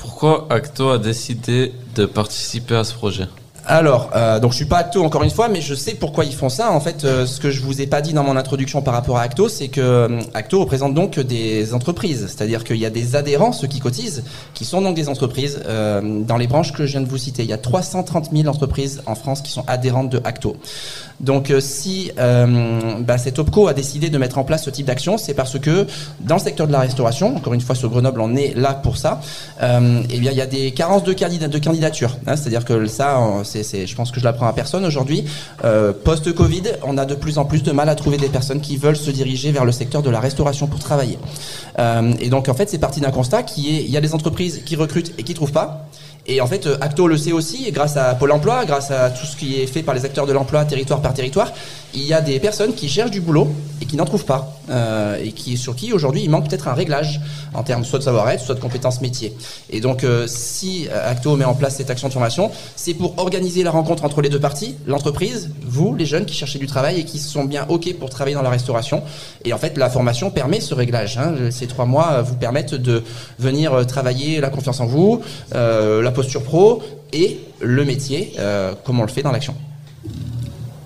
Pourquoi Acto a décidé de participer à ce projet Alors, euh, donc je suis pas Acto encore une fois, mais je sais pourquoi ils font ça. En fait, euh, ce que je vous ai pas dit dans mon introduction par rapport à Acto, c'est que euh, Acto représente donc des entreprises, c'est-à-dire qu'il y a des adhérents, ceux qui cotisent, qui sont donc des entreprises euh, dans les branches que je viens de vous citer. Il y a 330 000 entreprises en France qui sont adhérentes de Acto. Donc euh, si euh, bah, cet OPCO a décidé de mettre en place ce type d'action, c'est parce que dans le secteur de la restauration, encore une fois sur Grenoble, on est là pour ça, euh, eh bien il y a des carences de, candidature. hein. C'est-à-dire que ça, je pense que je l'apprends à personne aujourd'hui. Post-Covid, on a de plus en plus de mal à trouver des personnes qui veulent se diriger vers le secteur de la restauration pour travailler. Et donc en fait, c'est parti d'un constat qui est, il y a des entreprises qui recrutent et qui trouvent pas. Et en fait, euh, Acto le sait aussi, grâce à Pôle emploi, grâce à tout ce qui est fait par les acteurs de l'emploi, territoire par territoire, il y a des personnes qui cherchent du boulot et qui n'en trouvent pas. Euh, et qui, sur qui aujourd'hui il manque peut-être un réglage en termes soit de savoir-être, soit de compétences métiers. Et donc, euh, si euh, Acto met en place cette action de formation, c'est pour organiser la rencontre entre les deux parties, l'entreprise, vous, les jeunes qui cherchez du travail et qui sont bien OK pour travailler dans la restauration. Et en fait, la formation permet ce réglage. hein. Ces trois mois euh, vous permettent de venir euh, travailler la confiance en vous, euh, la posture pro et le métier, comme on le fait dans l'action.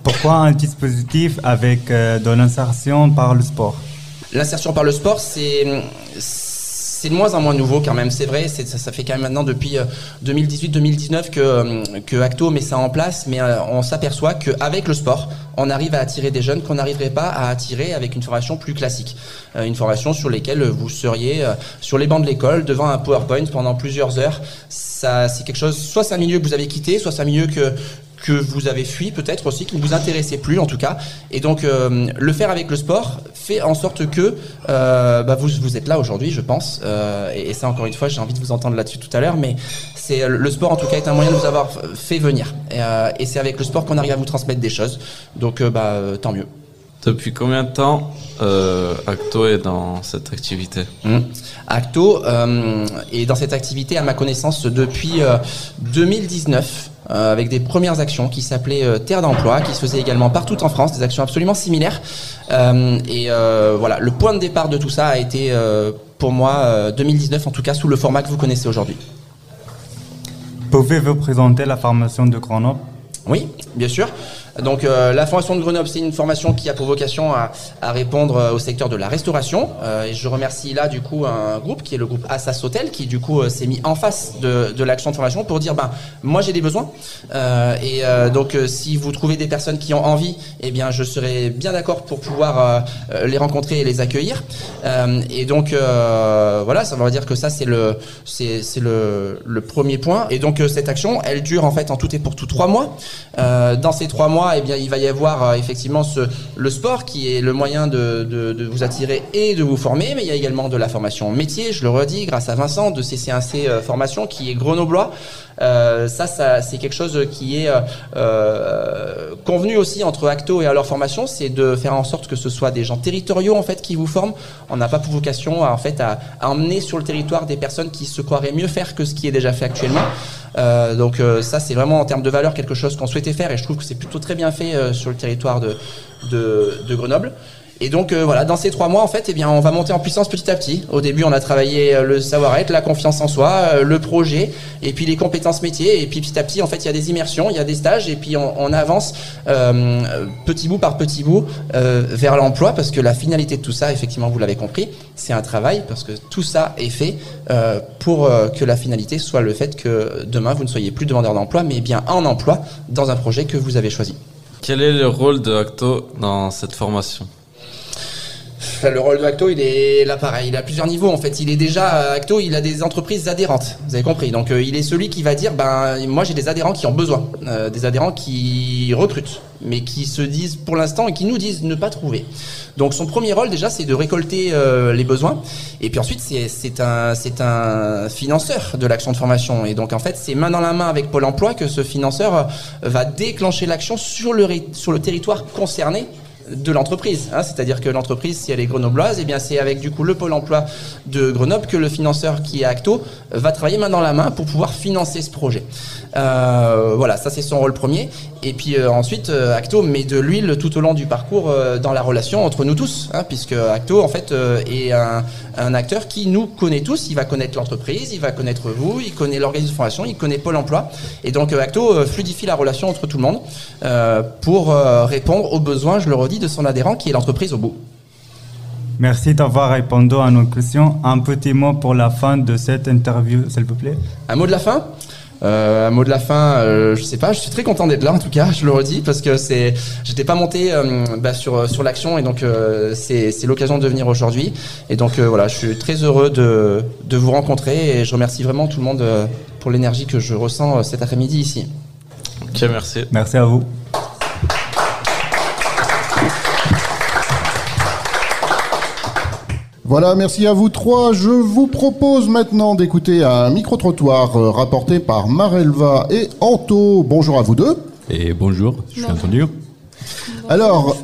Pourquoi un dispositif avec euh, de l'insertion par le sport? L'insertion par le sport, c'est c'est de moins en moins nouveau quand même, c'est vrai, ça, ça fait quand même maintenant depuis 2018-2019 que, euh, que Acto met ça en place, mais euh, on s'aperçoit qu'avec le sport, on arrive à attirer des jeunes qu'on n'arriverait pas à attirer avec une formation plus classique. Euh, une formation sur laquelle vous seriez euh, sur les bancs de l'école devant un PowerPoint pendant plusieurs heures. Ça, c'est quelque chose, soit c'est un milieu que vous avez quitté, soit c'est un milieu que que vous avez fui peut-être aussi, qui ne vous intéressait plus en tout cas. Et donc euh, le faire avec le sport fait en sorte que euh, bah, vous, vous êtes là aujourd'hui, je pense. Euh, et, et ça encore une fois, j'ai envie de vous entendre là-dessus tout à l'heure, mais c'est le sport en tout cas est un moyen de vous avoir fait venir. Et, et c'est avec le sport qu'on arrive à vous transmettre des choses. Donc bah, tant mieux. Depuis combien de temps euh, Acto est dans cette activité? Mmh. Acto euh, est dans cette activité, à ma connaissance, depuis euh, 2019, euh, avec des premières actions qui s'appelaient euh, Terre d'emploi, qui se faisaient également partout en France, des actions absolument similaires. Euh, et voilà, le point de départ de tout ça a été, pour moi, euh, 2019, en tout cas, sous le format que vous connaissez aujourd'hui. Pouvez-vous présenter la formation de Grenoble? Oui, bien sûr. Donc euh, la formation de Grenoble, c'est une formation qui a pour vocation à, à répondre euh, au secteur de la restauration. Euh, et je remercie là du coup un groupe qui est le groupe Assas Hotel qui du coup euh, s'est mis en face de, de l'action de formation pour dire ben moi j'ai des besoins Euh, et donc si vous trouvez des personnes qui ont envie, eh bien je serai bien d'accord pour pouvoir les rencontrer et les accueillir. Et donc voilà, ça veut dire que ça c'est le c'est le, le premier point. Et donc cette action, elle dure en fait en tout et pour tout trois mois. Dans ces trois mois, eh bien il va y avoir euh, effectivement le sport qui est le moyen de, de, de vous attirer et de vous former, mais il y a également de la formation métier, je le redis, grâce à Vincent de CC1C euh, Formation qui est grenoblois. Euh, ça, ça c'est quelque chose qui est euh, euh, convenu aussi entre Acto et à leur formation, c'est de faire en sorte que ce soit des gens territoriaux en fait qui vous forment. On n'a pas pour vocation en fait à, emmener sur le territoire des personnes qui se croiraient mieux faire que ce qui est déjà fait actuellement. Euh, donc euh, ça c'est vraiment en termes de valeur quelque chose qu'on souhaitait faire et je trouve que c'est plutôt très bien fait sur le territoire de, de, de Grenoble. Et donc euh, voilà, dans ces trois mois, en fait, eh bien, on va monter en puissance petit à petit. Au début, on a travaillé euh, le savoir-être, la confiance en soi, euh, le projet, et puis les compétences métiers. Et puis petit à petit, en fait, il y a des immersions, il y a des stages, et puis on, avance petit bout par petit bout vers l'emploi, parce que la finalité de tout ça, effectivement, vous l'avez compris, c'est un travail, parce que tout ça est fait pour que la finalité soit le fait que demain, vous ne soyez plus demandeur d'emploi, mais bien en emploi dans un projet que vous avez choisi. Quel est le rôle de Acto dans cette formation? Le rôle de Acto, il est là pareil, il a plusieurs niveaux en fait. Il est déjà euh, Acto, il a des entreprises adhérentes, vous avez compris. Donc euh, il est celui qui va dire, ben moi j'ai des adhérents qui ont besoin, Euh, des adhérents qui recrutent, mais qui se disent pour l'instant et qui nous disent ne pas trouver. Donc son premier rôle déjà, c'est de récolter les besoins, et puis ensuite c'est un c'est un financeur de l'action de formation. Et donc en fait c'est main dans la main avec Pôle Emploi que ce financeur va déclencher l'action sur le sur le territoire concerné de l'entreprise. hein. C'est-à-dire que l'entreprise, si elle est grenobloise, eh bien c'est avec du coup le pôle emploi de Grenoble que le financeur qui est Acto va travailler main dans la main pour pouvoir financer ce projet. Euh, voilà, ça c'est son rôle premier. Et puis euh, ensuite, euh, Acto met de l'huile tout au long du parcours dans la relation entre nous tous, hein, puisque Acto en fait est un, un acteur qui nous connaît tous. Il va connaître l'entreprise, il va connaître vous, il connaît l'organisme de formation, il connaît Pôle Emploi. Et donc Acto fluidifie la relation entre tout le monde pour répondre aux besoins, je le redis, de son adhérent qui est l'entreprise au bout. Merci d'avoir répondu à nos questions. Un petit mot pour la fin de cette interview, s'il vous plaît. Un mot de la fin? Euh, un mot de la fin, euh, je sais pas, je suis très content d'être là en tout cas, je le redis parce que c'est, j'étais pas monté euh, bah, sur sur l'action et donc euh, c'est c'est l'occasion de venir aujourd'hui et donc euh, voilà, je suis très heureux de de vous rencontrer et je remercie vraiment tout le monde euh, pour l'énergie que je ressens euh, cet après-midi ici. Ok, merci. Merci à vous. Voilà, merci à vous trois. Je vous propose maintenant d'écouter un micro-trottoir euh, rapporté par Marelva et Anto. Bonjour à vous deux. Et bonjour, je suis entendu. Alors,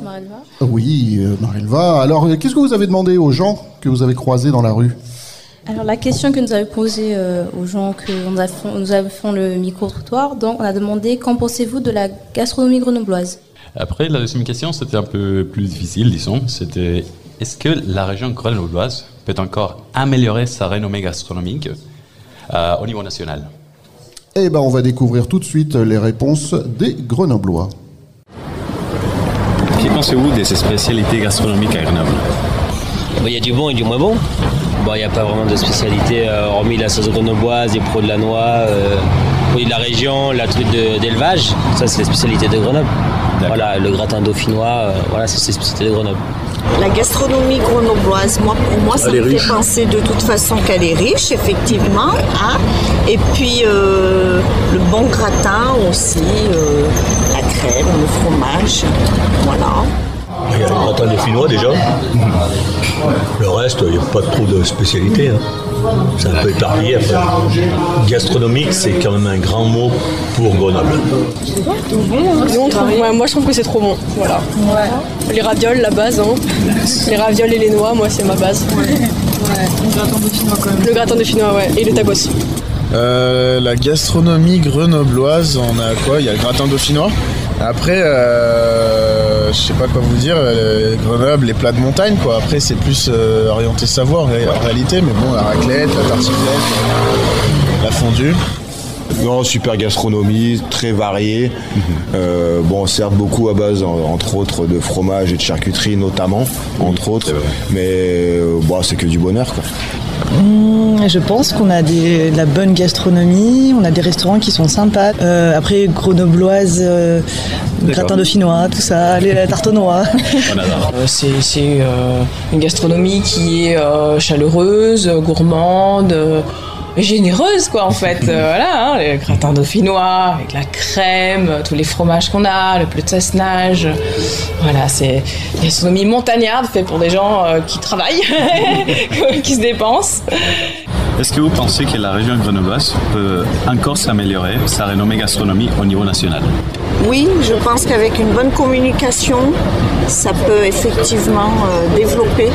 oui, euh, Marelva. Alors, euh, qu'est-ce que vous avez demandé aux gens que vous avez croisés dans la rue? Alors la question que nous avons posée euh, aux gens que nous avons, nous avons fait le micro-trottoir, donc on a demandé qu'en pensez-vous de la gastronomie grenobloise? Après, la deuxième question, c'était un peu plus difficile, disons. C'était est-ce que la région grenobloise peut encore améliorer sa renommée gastronomique euh, au niveau national? Eh ben, on va découvrir tout de suite les réponses des Grenoblois. Que pensez-vous de ces spécialités gastronomiques à Grenoble? Il y a du bon et du moins bon. Bon, il n'y a pas vraiment de spécialité, euh, hormis la sauce grenobloise, les pros de la noix, euh, de la région, la truc de- d'élevage. Ça, c'est les spécialités de Grenoble. Voilà, le gratin dauphinois, euh, voilà, c'est les spécialités de Grenoble. La gastronomie grenobloise, moi, pour moi, ça me riche. fait penser de toute façon qu'elle est riche, effectivement. hein. Et puis, euh, le bon gratin aussi, euh, la crème, le fromage. Voilà. Il y a le gratin des Finnois déjà. Le reste, il n'y a pas trop de spécialité. hein. C'est un peu éparpillé. Gastronomique, c'est quand même un grand mot pour Grenoble. Nous, on trouve- ouais, moi je trouve que c'est trop bon. Voilà. Les ravioles, la base. hein. Les ravioles et les noix, moi c'est ma base. Le gratin dauphinois quand même. Le gratin dauphinois, ouais. Et le tacos. Euh, la gastronomie grenobloise, on a quoi? Il y a le gratin dauphinois. Après, euh, je sais pas quoi vous dire, euh, Grenoble, les plats de montagne, quoi. Après, c'est plus euh, orienté savoir ré- en réalité, mais bon, la raclette, la tartiflette, euh, la fondue. Non, super gastronomie, très variée. Euh, bon, certes beaucoup à base, en- entre autres, de fromage et de charcuterie notamment, entre autres. Mais euh, bon, c'est que du bonheur, quoi. Mmh, je pense qu'on a des- de la bonne gastronomie, on a des restaurants qui sont sympas. Euh, après, grenobloise, euh, gratin dauphinois, tout ça, les la tarte aux noix. Euh, C'est c'est, euh, une gastronomie qui est euh, chaleureuse, gourmande, généreuse quoi en fait. Euh, voilà, hein, le gratin dauphinois avec la crème, tous les fromages qu'on a, le bleu de cessenage. Voilà, c'est une gastronomie montagnarde fait pour des gens euh, qui travaillent, qui se dépensent. Est-ce que vous pensez que la région grenobloise peut encore s'améliorer sa renommée gastronomie au niveau national? Oui, je pense qu'avec une bonne communication, ça peut effectivement euh, développer.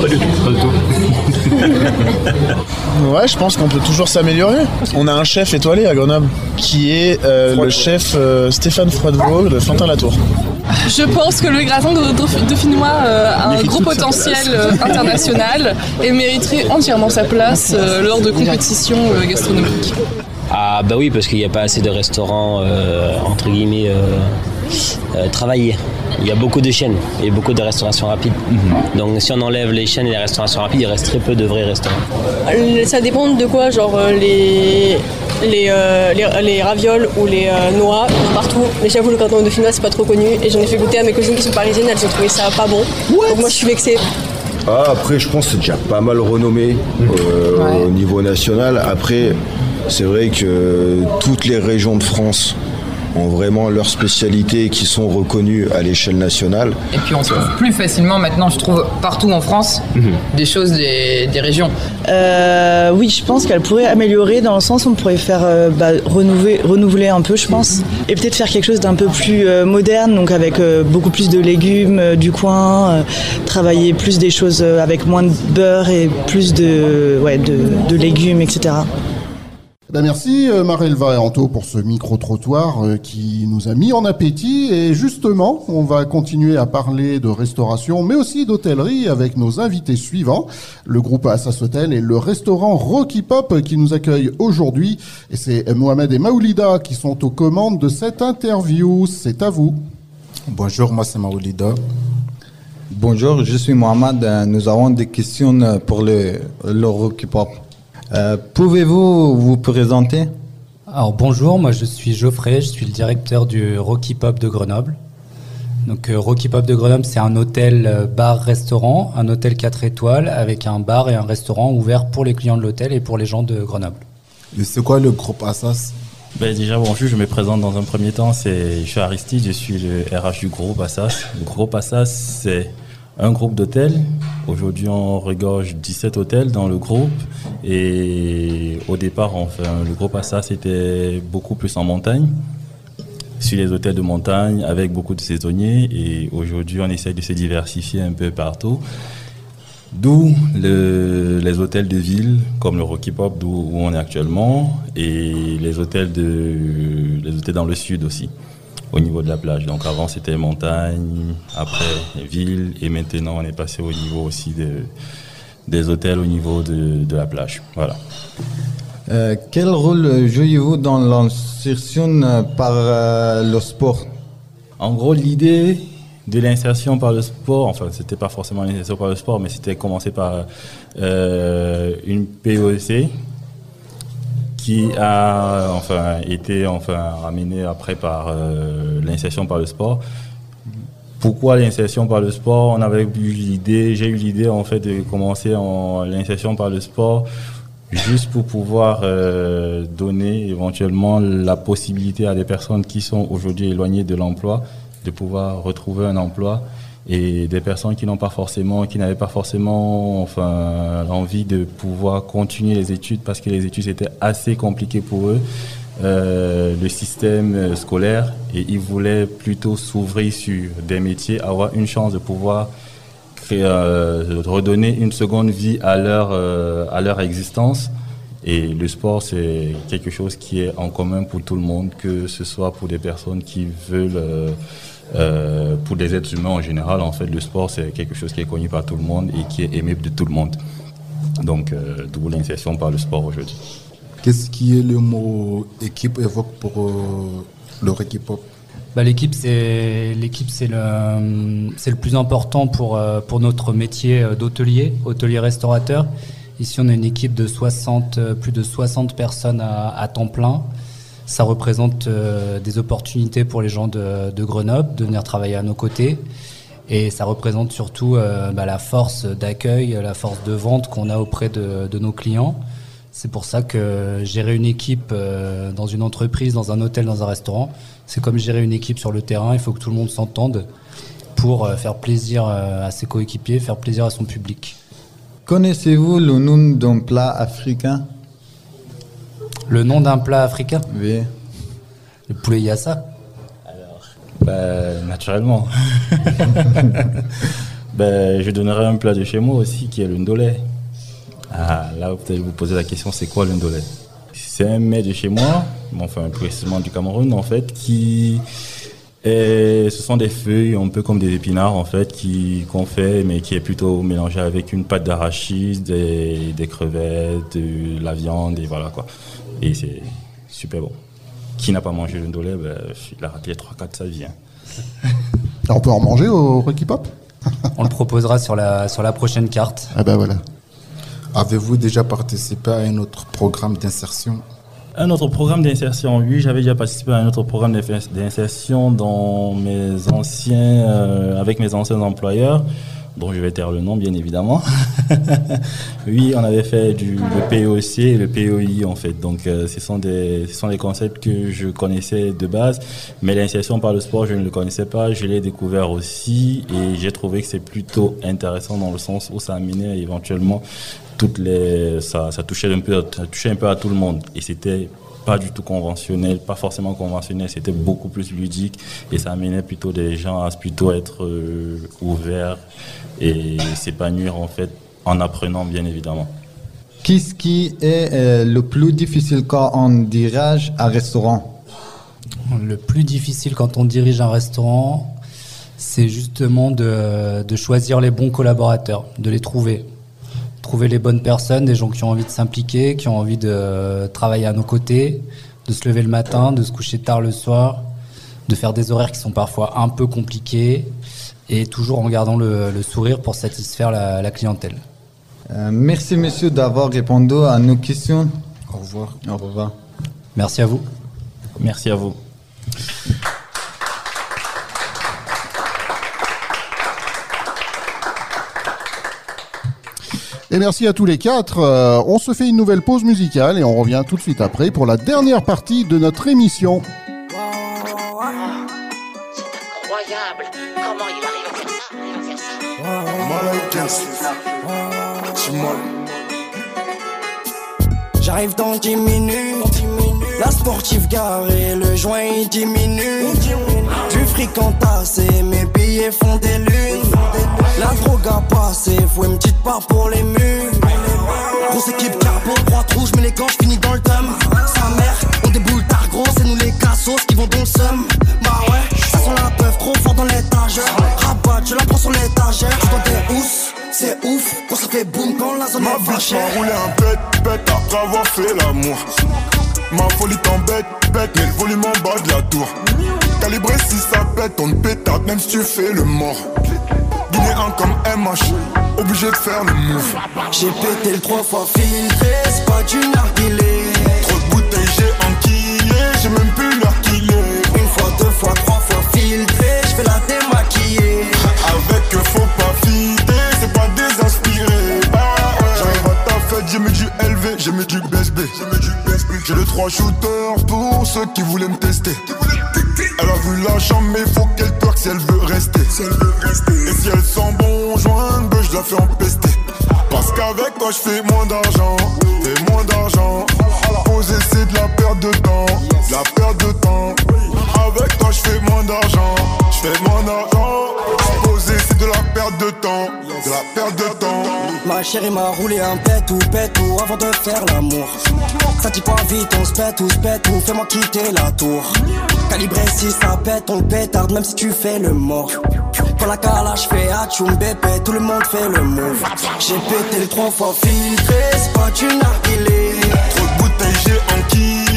Pas du tout. Pas du tout. Ouais, je pense qu'on peut toujours s'améliorer. On a un chef étoilé à Grenoble, qui est euh, le chef euh, Stéphane Froidevaux de Fantin-Latour. Je pense que le gratin de Dauph- dauphinois euh, a un gros potentiel international et mériterait entièrement sa place euh, lors de compétitions euh, gastronomiques. Ah bah oui, parce qu'il n'y a pas assez de restaurants, euh, entre guillemets, euh, euh, travaillés. Il y a beaucoup de chaînes et beaucoup de restaurations rapides. Donc si on enlève les chaînes et les restaurations rapides, il reste très peu de vrais restaurants. Euh, Ça dépend de quoi, genre euh, les, les, euh, les, les ravioles ou les euh, noix, partout. Mais j'avoue, le gratin dauphinois, c'est pas trop connu. Et j'en ai fait goûter à mes cousines qui sont parisiennes, elles ont trouvé ça pas bon. Donc moi, je suis vexée. Ah, après, je pense que c'est déjà pas mal renommé euh, au niveau national. Après, c'est vrai que toutes les régions de France ont vraiment leurs spécialités qui sont reconnues à l'échelle nationale. Et puis on trouve plus facilement maintenant, je trouve, partout en France, des choses des, des régions. Euh, oui, je pense qu'elle pourrait améliorer dans le sens où on pourrait faire euh, bah, renouveler, renouveler un peu, je pense, et peut-être faire quelque chose d'un peu plus euh, moderne, donc avec euh, beaucoup plus de légumes euh, du coin, euh, travailler plus des choses euh, avec moins de beurre et plus de, ouais, de, de légumes, etc. Ben merci euh, Marelva et Anto pour ce micro-trottoir euh, qui nous a mis en appétit et justement on va continuer à parler de restauration mais aussi d'hôtellerie avec nos invités suivants, le groupe Assas Hotel et le restaurant Rocky Pop qui nous accueille aujourd'hui et c'est Mohamed et Maoulida qui sont aux commandes de cette interview, c'est à vous. Bonjour, moi c'est Maoulida. Bonjour, je suis Mohamed. Euh, Nous avons des questions pour le, le Rocky Pop. Euh, Pouvez-vous vous présenter? Alors bonjour, moi je suis Geoffrey, je suis le directeur du Rocky Pop de Grenoble. Donc euh, Rocky Pop de Grenoble, c'est un hôtel euh, bar-restaurant, un hôtel 4 étoiles avec un bar et un restaurant ouvert pour les clients de l'hôtel et pour les gens de Grenoble. Et C'est quoi le groupe Assas Ben déjà, bonjour, je me présente dans un premier temps. C'est, je suis Aristide, je suis le RH du groupe Assas. Le groupe Assas, c'est un groupe d'hôtels. Aujourd'hui, on regorge 17 hôtels dans le groupe. Et au départ, enfin, le groupe Assas était beaucoup plus en montagne, sur les hôtels de montagne, avec beaucoup de saisonniers. Et aujourd'hui, on essaye de se diversifier un peu partout. D'où le- les hôtels de ville, comme le Rocky Pop, d'où où on est actuellement, et les hôtels, de, les hôtels dans le sud aussi, au niveau de la plage. Donc avant c'était montagne, après ville, et maintenant on est passé au niveau aussi de, des hôtels au niveau de, de la plage. Voilà. Euh, Quel rôle jouez-vous dans l'insertion euh, par euh, le sport? En gros, l'idée de l'insertion par le sport. Enfin, c'était pas forcément l'insertion par le sport, mais c'était commencé par euh, une POC qui a enfin été enfin ramenée après par euh, l'insertion par le sport. Pourquoi l'insertion par le sport? On avait eu l'idée, j'ai eu l'idée en fait de commencer en l'insertion par le sport juste pour pouvoir euh, donner éventuellement la possibilité à des personnes qui sont aujourd'hui éloignées de l'emploi de pouvoir retrouver un emploi et des personnes qui n'ont pas forcément, qui n'avaient pas forcément, enfin, l'envie de pouvoir continuer les études parce que les études étaient assez compliquées pour eux, euh, le système scolaire, et ils voulaient plutôt s'ouvrir sur des métiers, avoir une chance de pouvoir euh, redonner une seconde vie à leur, euh, à leur existence. Et le sport, c'est quelque chose qui est en commun pour tout le monde, que ce soit pour des personnes qui veulent euh, pour les êtres humains en général, en fait, le sport, c'est quelque chose qui est connu par tout le monde et qui est aimé de tout le monde. Donc, euh, d'où l'initiation par le sport aujourd'hui. Qu'est-ce qui est le mot équipe évoque pour euh, leur équipe bah, l'équipe c'est l'équipe c'est le c'est le plus important pour pour notre métier d'hôtelier, hôtelier restaurateur. Ici on a une équipe de 60 plus de 60 personnes à, à temps plein. Ça représente euh, des opportunités pour les gens de, Grenoble de venir travailler à nos côtés. Et ça représente surtout euh, bah, la force d'accueil, la force de vente qu'on a auprès de, nos clients. C'est pour ça que gérer une équipe euh, dans une entreprise, dans un hôtel, dans un restaurant, c'est comme gérer une équipe sur le terrain. Il faut que tout le monde s'entende pour faire plaisir à ses coéquipiers, faire plaisir à son public. Connaissez-vous le nom d'un plat africain? Le nom d'un plat africain Oui. Le poulet yassa bah, Naturellement. bah, je donnerai un plat de chez moi aussi qui est le ndolé. Ah, là, vous allez vous poser la question, c'est quoi le ndolé C'est un mets de chez moi, enfin précisément du Cameroun en fait, qui est, ce sont des feuilles un peu comme des épinards en fait qui qu'on fait, mais qui est plutôt mélangé avec une pâte d'arachide, des, des crevettes, de la viande et voilà quoi. Et c'est super bon. Qui n'a pas mangé le ndolé, ben, il a raté 3-4 de sa vie. Hein. Alors, on peut en manger au Rocky Pop On le proposera sur la, sur la prochaine carte. Ah ben voilà. Avez-vous déjà participé à un autre programme d'insertion? Un autre programme d'insertion, oui, j'avais déjà participé à un autre programme d'insertion dans mes anciens, euh, avec mes anciens employeurs dont je vais taire le nom bien évidemment. oui, on avait fait du le POC et le POI en fait. Donc euh, ce sont des sont des concepts que je connaissais de base, mais l'insertion par le sport je ne le connaissais pas. Je l'ai découvert aussi et j'ai trouvé que c'est plutôt intéressant dans le sens où ça amenait éventuellement toutes les ça, ça touchait un peu ça touchait un peu à tout le monde et c'était pas du tout conventionnel, pas forcément conventionnel, c'était beaucoup plus ludique et ça amenait plutôt des gens à plutôt être euh, ouverts et s'épanouir en fait en apprenant bien évidemment. Qu'est-ce qui est euh, le plus difficile quand on dirige un restaurant? Le plus difficile quand on dirige un restaurant, c'est justement de, de choisir les bons collaborateurs, de les trouver trouver les bonnes personnes, des gens qui ont envie de s'impliquer, qui ont envie de travailler à nos côtés, de se lever le matin, de se coucher tard le soir, de faire des horaires qui sont parfois un peu compliqués, et toujours en gardant le, le sourire pour satisfaire la, la clientèle. Euh, merci monsieur d'avoir répondu à nos questions. Au revoir. Au revoir. Merci à vous. Merci à vous. Et merci à tous les quatre. Euh, on se fait une nouvelle pause musicale et on revient tout de suite après pour la dernière partie de notre émission. incroyable. Comment il arrive à faire ça, à faire ça J'arrive dans 10 minutes. La sportive garée, le joint il diminue. Du fric entassé, mes billets font des lunes. La drogue a passé, faut une petite part pour les murs. Grosse équipe carbo, droite rouge, mais les gants finis dans le thème. Sa mère, on déboule tard gros, c'est nous les cassos qui vont dans le seum. Bah ouais, ça sent la peuf trop fort dans l'étagère. Rabat, je la prends sur l'étagère. Je dans des housses, c'est ouf, quand ça fait boum quand la zone Ma est fâchée. m'a roulé un bête, bête après avoir fait l'amour. Ma folie t'embête, bête, mais le volume en bas de la tour. Calibré si ça pète, on pétard, même si tu fais le mort. Guinéen comme MH, obligé de faire le move. J'ai pété le trois fois filtré, c'est pas du narguilé. Trop de bouteilles, j'ai enquillé, j'ai même plus l'heure qu'il est. Une fois, deux fois, trois fois filtré, je fais la démaquiller. Avec eux, faut pas fider, c'est pas désinspiré. Ah ouais. J'arrive à ta fête, j'ai mis du LV, j'ai mis du BSB. J'ai mis du BSB. J'ai les trois shooters pour ceux qui voulaient me tester. Elle a vu la chambre, mais faut qu'elle twerk si elle veut rester. Si elle veut rester. Et si elle sent bon joint, ben je la fais empester. Parce qu'avec toi, je fais moins d'argent. Fais moins d'argent. Poser, c'est de la perte de temps. De la perte de temps. Avec toi, je fais moins d'argent. Je fais moins d'argent. Poser, c'est de la perte de temps. De la perte de temps. Ma chérie m'a roulé un pet ou pet ou avant de faire l'amour. Ça dit pas vite, on se pète ou se pète ou fais-moi quitter la tour. Calibré si ça pète, on pétarde même si tu fais le mort. Quand la calage fait atchoum bébé, tout le monde fait le move. J'ai pété le trois fois filtré, c'est pas du narguilé. Trop de bouteilles, j'ai enquillé,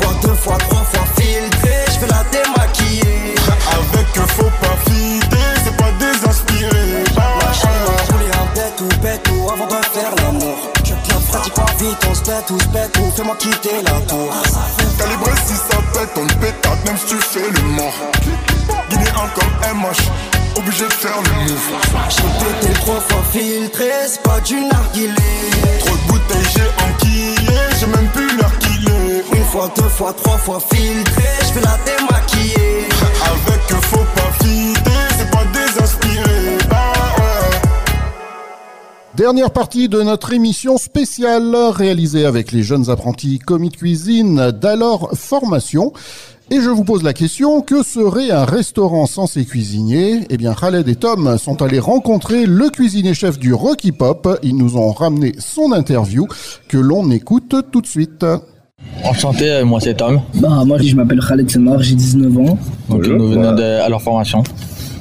fois, deux fois, trois fois filtré, je fais la démaquiller. Avec eux, faut pas fider, c'est pas désinspiré. M'a roulé un pet ou pet ou avant de faire l'amour. Je la pratique pas vite, on se pète ou se pète ou fais-moi quitter la tour. Calibré si ça pète, on pétard, même si tu fais le mort. Guinéen comme MH, obligé de faire le move. J'ai pété trois fois filtré, c'est pas du narguilé. Trop de bouteilles, j'ai enquillé, j'ai même plus fois, deux fois, trois fois filtré, je fais la démaquiller. Avec pas c'est pas désinspiré. Ah ouais. Dernière partie de notre émission spéciale réalisée avec les jeunes apprentis commis de cuisine d'Alors Formation. Et je vous pose la question, que serait un restaurant sans ses cuisiniers Eh bien, Khaled et Tom sont allés rencontrer le cuisinier-chef du Rocky Pop. Ils nous ont ramené son interview que l'on écoute tout de suite. Enchanté, euh, moi c'est Tom. Bah, moi je m'appelle Khaled Semar, j'ai 19 ans. Donc nous venons de, à leur formation.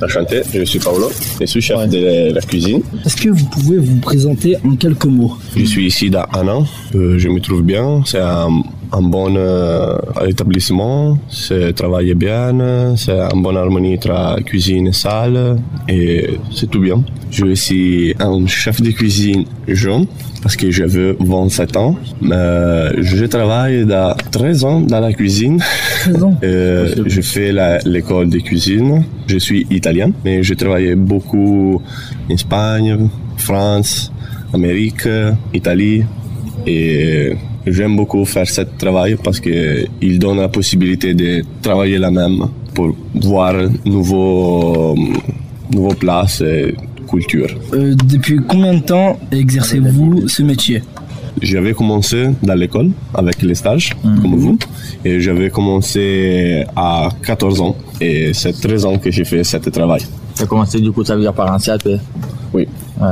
Enchanté, je suis Paolo, je suis chef de la cuisine. Est-ce que vous pouvez vous présenter en quelques mots? Je suis ici dans un an, Euh, je me trouve bien, c'est un, un bon euh, établissement, c'est travaille bien, c'est une bonne harmonie entre cuisine et salle, et c'est tout bien. Je suis un chef de cuisine jeune, parce que j'avais 27 ans, mais je travaille dans 13 ans dans la cuisine. 13 ans Euh, je fais l'école de cuisine. Je suis italien, mais j'ai travaillé beaucoup en Espagne, France, Amérique, Italie. Et j'aime beaucoup faire ce travail parce qu'il donne la possibilité de travailler la même pour voir nouveaux, nouveaux places et culture. Euh, Depuis combien de temps exercez-vous ce métier? J'avais commencé dans l'école avec les stages, comme vous, et j'avais commencé à 14 ans, et c'est 13 ans que j'ai fait ce travail. Tu as commencé du coup, ça veut dire par un CAP Oui. Ouais.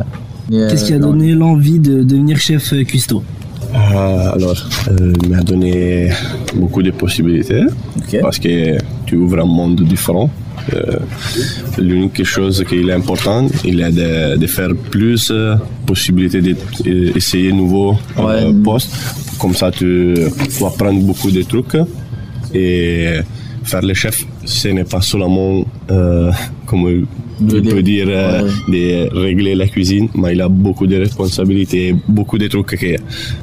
Euh, Qu'est-ce qui a donné l'envie de devenir chef euh, cuistot? Euh, alors, euh, il m'a donné beaucoup de possibilités parce que tu ouvres un monde différent. Euh, L'unique chose qui est important, il est de, de faire plus euh, possibilités d'essayer nouveaux euh, postes. Comme ça, tu, tu apprends beaucoup de trucs et faire le chef, ce n'est pas seulement, euh, comme je peux dire, euh, de régler la cuisine, mais il a beaucoup de responsabilités, beaucoup de trucs, que,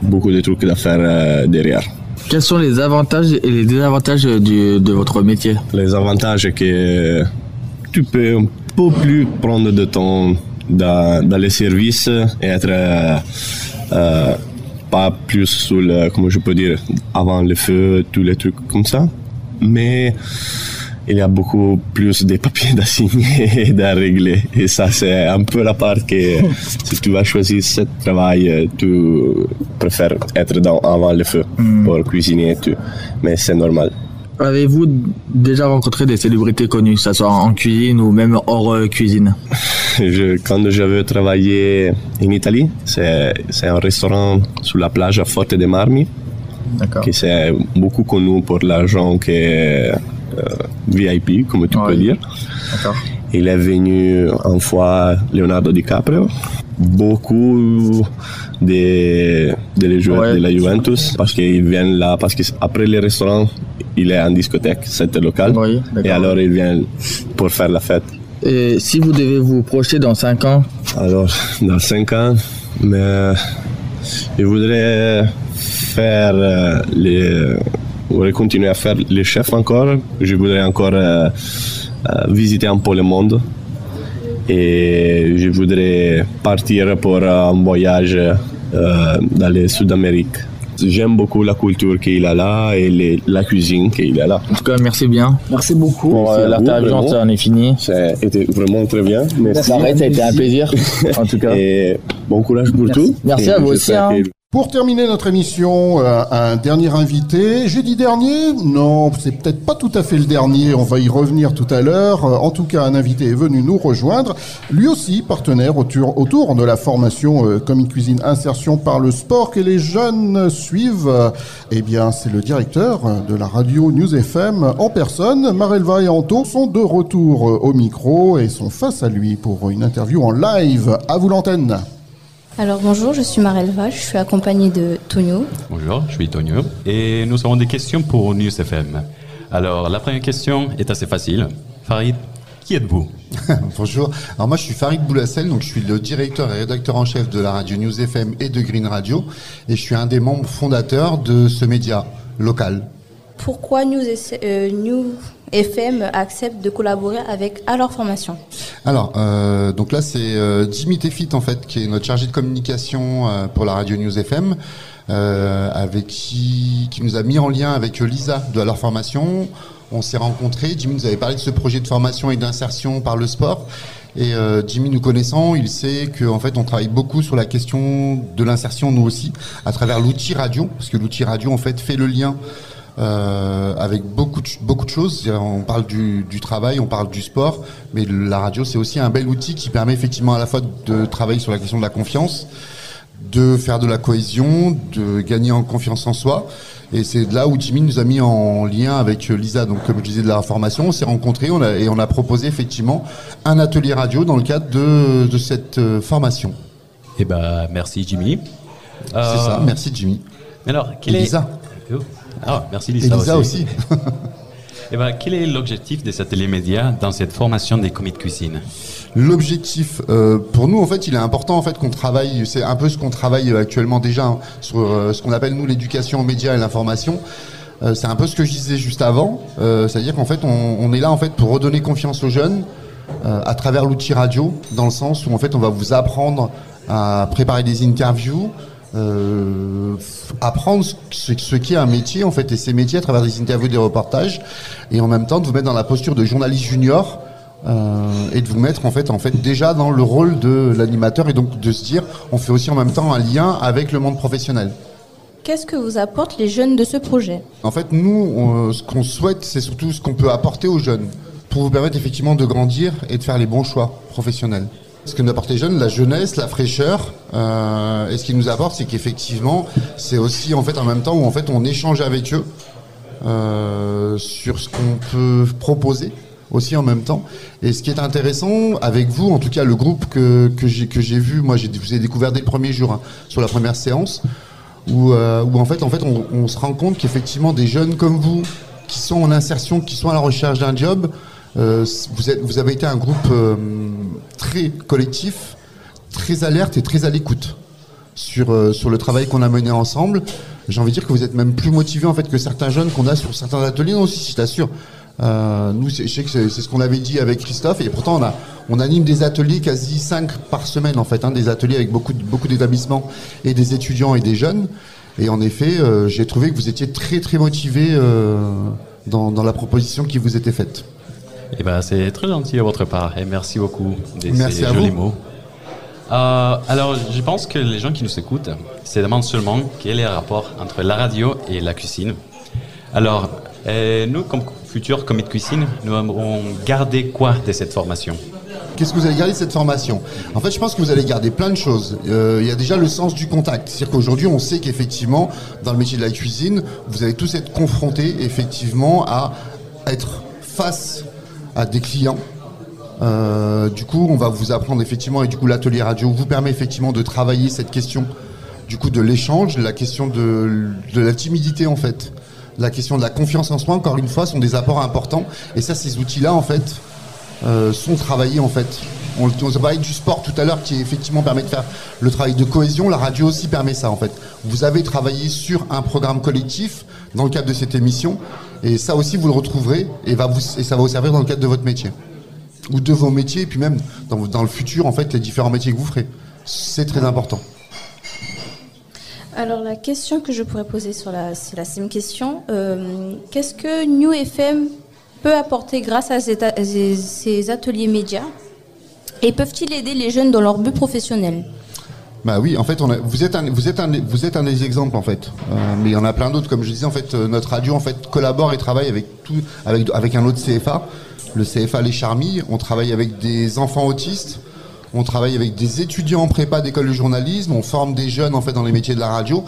beaucoup de trucs à faire euh, derrière. Quels sont les avantages et les désavantages du- de votre métier? Les avantages, c'est que tu peux un peu plus prendre de temps dans, dans les services et être euh, pas plus sur le, comment je peux dire, avant le feu, tous les trucs comme ça. Mais il y a beaucoup plus de papiers à signer et à régler. Et ça, c'est un peu la part que si tu vas choisir ce travail, tu préfères être dans, avant le feu pour cuisiner et tout. Mais c'est normal. Avez-vous déjà rencontré des célébrités connues, que ce soit en cuisine ou même hors euh, cuisine? Je- quand j'avais travaillé en Italie, c'est c'est un restaurant sur la plage à Forte de Marmi, qui c'est beaucoup connu pour l'argent qui est euh, VIP, comme tu peux dire. Il est venu une fois Leonardo DiCaprio, beaucoup de, de joueurs de la Juventus, parce qu'ils viennent là, parce qu'après les restaurants, il est en discothèque, c'était local. et alors il vient pour faire la fête. Et si vous devez vous projeter dans 5 ans? Alors, dans 5 ans, mais je voudrais faire euh, les. Je voudrais continuer à faire les chefs encore. Je voudrais encore euh, euh, visiter un peu le monde. Et je voudrais partir pour un voyage dans le Sud-Amérique. J'aime beaucoup la culture qu'il a là et les- la cuisine qu'il a là. En tout cas, merci bien. Merci beaucoup. Pour euh, l'interview, en est fini. C'était vraiment très bien. Merci. Ça arrête, ça a été un plaisir. En tout cas. Et bon courage pour tout. Merci Et à vous aussi, hein. que- Pour terminer notre émission, euh, un dernier invité. J'ai dit dernier Non, c'est peut-être pas tout à fait le dernier. On va y revenir tout à l'heure. Euh, En tout cas, un invité est venu nous rejoindre. Lui aussi, partenaire autour, de la formation euh, Comic Cuisine Insertion par le sport que les jeunes suivent. Eh bien, c'est le directeur de la radio News FM en personne. Marelva et Anto sont de retour au micro et sont face à lui pour une interview en live. À vous l'antenne. Alors bonjour, je suis Marelva, je suis accompagnée de Tonio. Bonjour, je suis Tonio et nous avons des questions pour News FM. Alors, la première question est assez facile. Farid, qui êtes-vous? Bonjour. Alors moi je suis Farid Boulassel, donc je suis le directeur et rédacteur en chef de la radio News FM et de Green Radio, et je suis un des membres fondateurs de ce média local. Pourquoi News, euh, New FM accepte de collaborer avec à leur formation Alors euh, donc là c'est euh, Jimmy Teffit en fait qui est notre chargé de communication euh, pour la radio News FM. avec qui, qui nous a mis en lien avec Lisa de leur formation. On s'est rencontrés. Jimmy nous avait parlé de ce projet de formation et d'insertion par le sport. Et Jimmy nous connaissant, il sait qu'en fait on travaille beaucoup sur la question de l'insertion nous aussi à travers l'outil radio, parce que l'outil radio en fait fait le lien euh, avec beaucoup de, beaucoup de choses. On parle du, du travail, on parle du sport, mais la radio c'est aussi un bel outil qui permet effectivement à la fois de travailler sur la question de la confiance, de faire de la cohésion, de gagner en confiance en soi. Et c'est là où Jimmy nous a mis en lien avec Lisa, donc comme je disais de la formation, on s'est rencontrés on a- et on a proposé effectivement un atelier radio dans le cadre de, de cette euh, formation. Eh ben, merci Jimmy. C'est ça, merci Jimmy. Alors, quel Et est... Lisa. Ah, merci Et Lisa, Lisa aussi. Eh ben, quel est l'objectif des ateliers médias dans cette formation des comités de cuisine? L'objectif, euh, pour nous, en fait, il est important en fait qu'on travaille. C'est un peu ce qu'on travaille actuellement déjà hein, sur euh, ce qu'on appelle nous l'éducation aux médias et l'information. Euh, c'est un peu ce que je disais juste avant. C'est-à-dire qu'en fait, on, on est là en fait pour redonner confiance aux jeunes à travers l'outil radio, dans le sens où en fait, on va vous apprendre à préparer des interviews. Euh, apprendre ce, ce, ce qu'est un métier en fait et ces métiers à travers des interviews des reportages et en même temps de vous mettre dans la posture de journaliste junior euh, et de vous mettre en fait, en fait déjà dans le rôle de l'animateur et donc de se dire on fait aussi en même temps un lien avec le monde professionnel. Qu'est-ce que vous apportent les jeunes de ce projet? En fait, nous, on- ce qu'on souhaite, c'est surtout ce qu'on peut apporter aux jeunes pour vous permettre effectivement de grandir et de faire les bons choix professionnels. Ce que nous apporte les jeunes, la jeunesse, la fraîcheur, euh, et ce qu'ils nous apporte, c'est qu'effectivement, c'est aussi en fait en même temps où en fait on échange avec eux euh, sur ce qu'on peut proposer aussi en même temps. Et ce qui est intéressant avec vous, en tout cas le groupe que, que j'ai que j'ai vu, moi j'ai vous ai découvert dès le premier jour hein, sur la première séance, où, euh, où en fait en fait on, on se rend compte qu'effectivement des jeunes comme vous qui sont en insertion, qui sont à la recherche d'un job, vous, êtes, vous avez été un groupe euh, très collectif, très alerte et très à l'écoute sur, euh, sur le travail qu'on a mené ensemble. J'ai envie de dire que vous êtes même plus motivé en fait que certains jeunes qu'on a sur certains ateliers. Non, si, je t'assure. Euh, nous, je sais que c'est ce qu'on avait dit avec Christophe, et pourtant on, a, on anime des ateliers quasi 5 par semaine en fait, hein, des ateliers avec beaucoup, beaucoup d'établissements et des étudiants et des jeunes. Et en effet, euh, j'ai trouvé que vous étiez très très motivé euh, dans la proposition qui vous était faite. Eh ben, c'est très gentil de votre part et merci beaucoup de Merci ces à jolis vous. mots. Euh, alors, je pense que les gens qui nous écoutent se demandent seulement quel est le rapport entre la radio et la cuisine. Alors, euh, nous, comme futurs comités de cuisine, nous aimerons garder quoi de cette formation? Qu'est-ce que vous allez garder de cette formation? En fait, je pense que vous allez garder plein de choses. Euh, il y a déjà le sens du contact. C'est-à-dire qu'aujourd'hui, on sait qu'effectivement, dans le métier de la cuisine, vous allez tous être confrontés effectivement à être face à des clients. Euh, du coup, on va vous apprendre effectivement, et du coup, l'atelier radio vous permet effectivement de travailler cette question du coup de l'échange, la question de, la timidité en fait. la question de la confiance en soi, encore une fois, sont des apports importants. Et ça, ces outils-là, en fait, euh, sont travaillés, en fait. On, on parlait du sport tout à l'heure qui effectivement permet de faire le travail de cohésion. La radio aussi permet ça, en fait. Vous avez travaillé sur un programme collectif dans le cadre de cette émission. Et ça aussi, vous le retrouverez et, va vous, et ça va vous servir dans le cadre de votre métier. Ou de vos métiers, et puis même dans, dans le futur, en fait, les différents métiers que vous ferez. C'est très important. Alors la question que je pourrais poser sur la, c'est la question. Euh, qu'est-ce que New FM peut apporter grâce à ces ateliers médias? Et peuvent-ils aider les jeunes dans leur but professionnel? Bah oui, en fait, on a- vous êtes un, vous êtes un, vous êtes un des exemples en fait. Euh, mais il y en a plein d'autres. Comme je disais, en fait, euh, notre radio en fait collabore et travaille avec tout, avec, avec un autre CFA, le CFA Les Charmilles. On travaille avec des enfants autistes. On travaille avec des étudiants en prépa d'école de journalisme. On forme des jeunes en fait dans les métiers de la radio.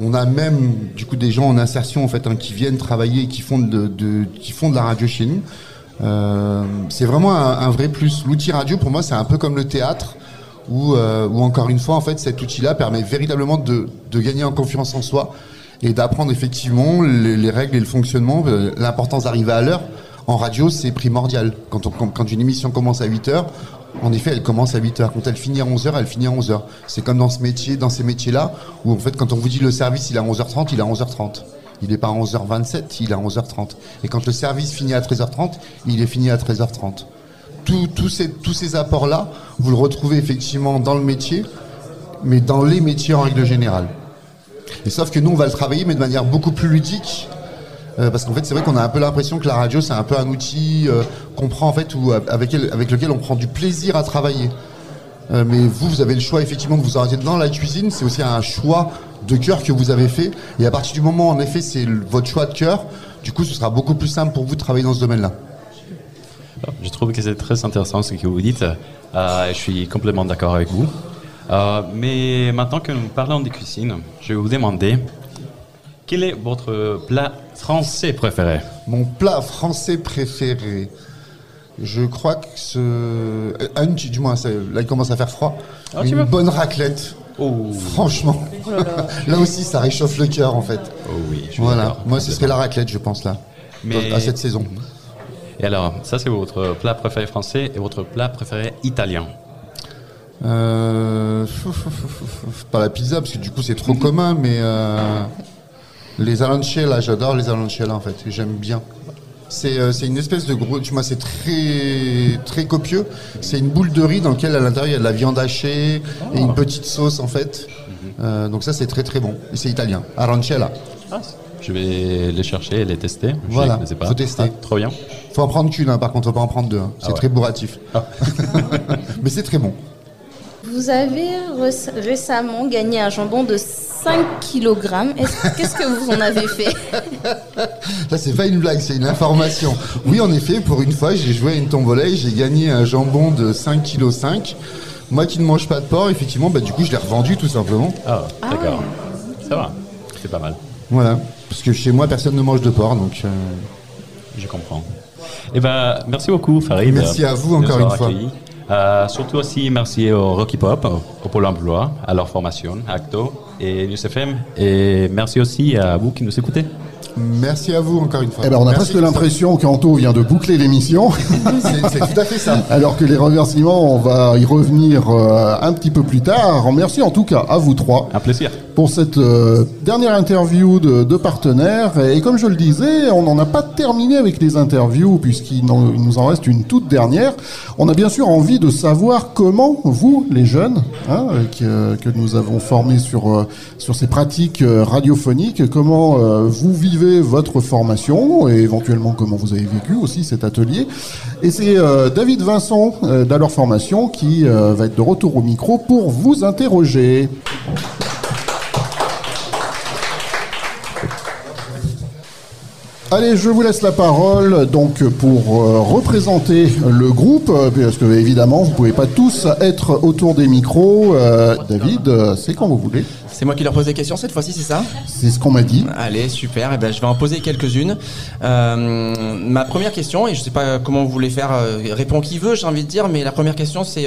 On a même du coup des gens en insertion en fait hein, qui viennent travailler et qui font de, de- qui font de la radio chez nous. Euh, c'est vraiment un, un vrai plus. L'outil radio pour moi c'est un peu comme le théâtre où, euh, où encore une fois en fait cet outil-là permet véritablement de, de gagner en confiance en soi et d'apprendre effectivement les, les règles et le fonctionnement. Euh, L'importance d'arriver à l'heure en radio c'est primordial. Quand, on, quand, une émission commence à 8 heures, en effet, elle commence à 8 heures. Quand elle finit à 11 heures, elle finit à 11 heures. C'est comme dans ce métier, dans ces métiers-là, où en fait, quand on vous dit le service, il est à 11h30, il est à 11h30. Il n'est pas à 11h27, il est à 11h30. Et quand le service finit à 13h30, il est fini à 13h30. Tous- ces, apports-là, vous le retrouvez effectivement dans le métier, mais dans les métiers en règle générale. Et sauf que nous, on va le travailler, mais de manière beaucoup plus ludique. Euh, parce qu'en fait, c'est vrai qu'on a un peu l'impression que la radio, c'est un peu un outil euh, qu'on prend en fait, ou avec, lequel on prend du plaisir à travailler. Euh, mais vous, vous avez le choix effectivement que vous arrêtez dans la cuisine. C'est aussi un choix de cœur que vous avez fait. Et à partir du moment, en effet, c'est votre choix de cœur. Du coup, ce sera beaucoup plus simple pour vous de travailler dans ce domaine-là. Je trouve que c'est très intéressant ce que vous dites. Euh, je suis complètement d'accord avec vous. Euh, mais maintenant que nous parlons de cuisine, je vais vous demander quel est votre plat français préféré? Mon plat français préféré. Je crois que ce. euh, Un, du du moins, là il commence à faire froid. Ah, Une bonne raclette. Franchement. Oh là là. là aussi, ça réchauffe le cœur en fait. Oh oui, je Voilà. Moi, ce serait la raclette, je pense là. Mais- À cette saison. Et alors, ça c'est votre plat préféré français et votre plat préféré italien Euh, Pas la pizza parce que du coup c'est trop commun, mais euh, les arancella, j'adore les arancella en fait, j'aime bien. C'est euh, c'est une espèce de gros, tu vois, c'est très très copieux. C'est une boule de riz dans laquelle à l'intérieur il y a de la viande hachée et une petite sauce en fait. Euh, donc ça c'est très très bon. Et c'est italien. Arancella. Je vais les chercher et les tester. Je Voilà, les connaissais pas. faut tester. Ah, trop bien. Faut en prendre qu'une, hein, par contre, faut pas en prendre deux. hein. C'est Ah ouais. très bourratif. mais c'est très bon. Vous avez récemment gagné un jambon de 5 kg. Qu'est-ce que vous en avez fait? Là, c'est pas une blague, c'est une information. Oui, en effet, pour une fois, j'ai joué à une tombola et j'ai gagné un jambon de 5 kg. Moi qui ne mange pas de porc, effectivement, bah, du coup, je l'ai revendu tout simplement. Ah, d'accord. Ça va. C'est pas mal. Voilà. Parce que chez moi, personne ne mange de porc, donc. euh, Je comprends. Eh ben, merci beaucoup, Farid. Merci à vous encore une fois. Euh, surtout aussi, merci au Rocky Pop, au Pôle emploi, à leur formation, Acto et News FM. Et merci aussi à vous qui nous écoutez. Merci à vous encore une fois. Eh ben, on a Merci. presque l'impression qu'Anto vient de boucler l'émission. C'est c'est tout à fait ça. Alors que les remerciements, on va y revenir euh, un petit peu plus tard. Merci en tout cas à vous trois. Un plaisir. Pour cette euh, dernière interview de, de partenaires. Et comme je le disais, on n'en a pas terminé avec les interviews puisqu'il nous en reste une toute dernière. On a bien sûr envie de savoir comment vous, les jeunes, hein, que, nous avons formés sur, euh, sur ces pratiques euh, radiophoniques, comment vous vivez votre formation et éventuellement comment vous avez vécu aussi cet atelier. Et c'est David Vincent d'Alors Formation qui va être de retour au micro pour vous interroger. Allez, je vous laisse la parole donc pour euh, représenter le groupe, euh, parce que évidemment vous pouvez pas tous être autour des micros. Euh, David, euh, c'est quand vous voulez. C'est moi qui leur pose des questions cette fois-ci, c'est ça? C'est ce qu'on m'a dit. Allez, super. Eh ben, je vais en poser quelques-unes. Ma première question, et je sais pas comment vous voulez faire, répond qui veut, j'ai envie de dire, mais la première question, c'est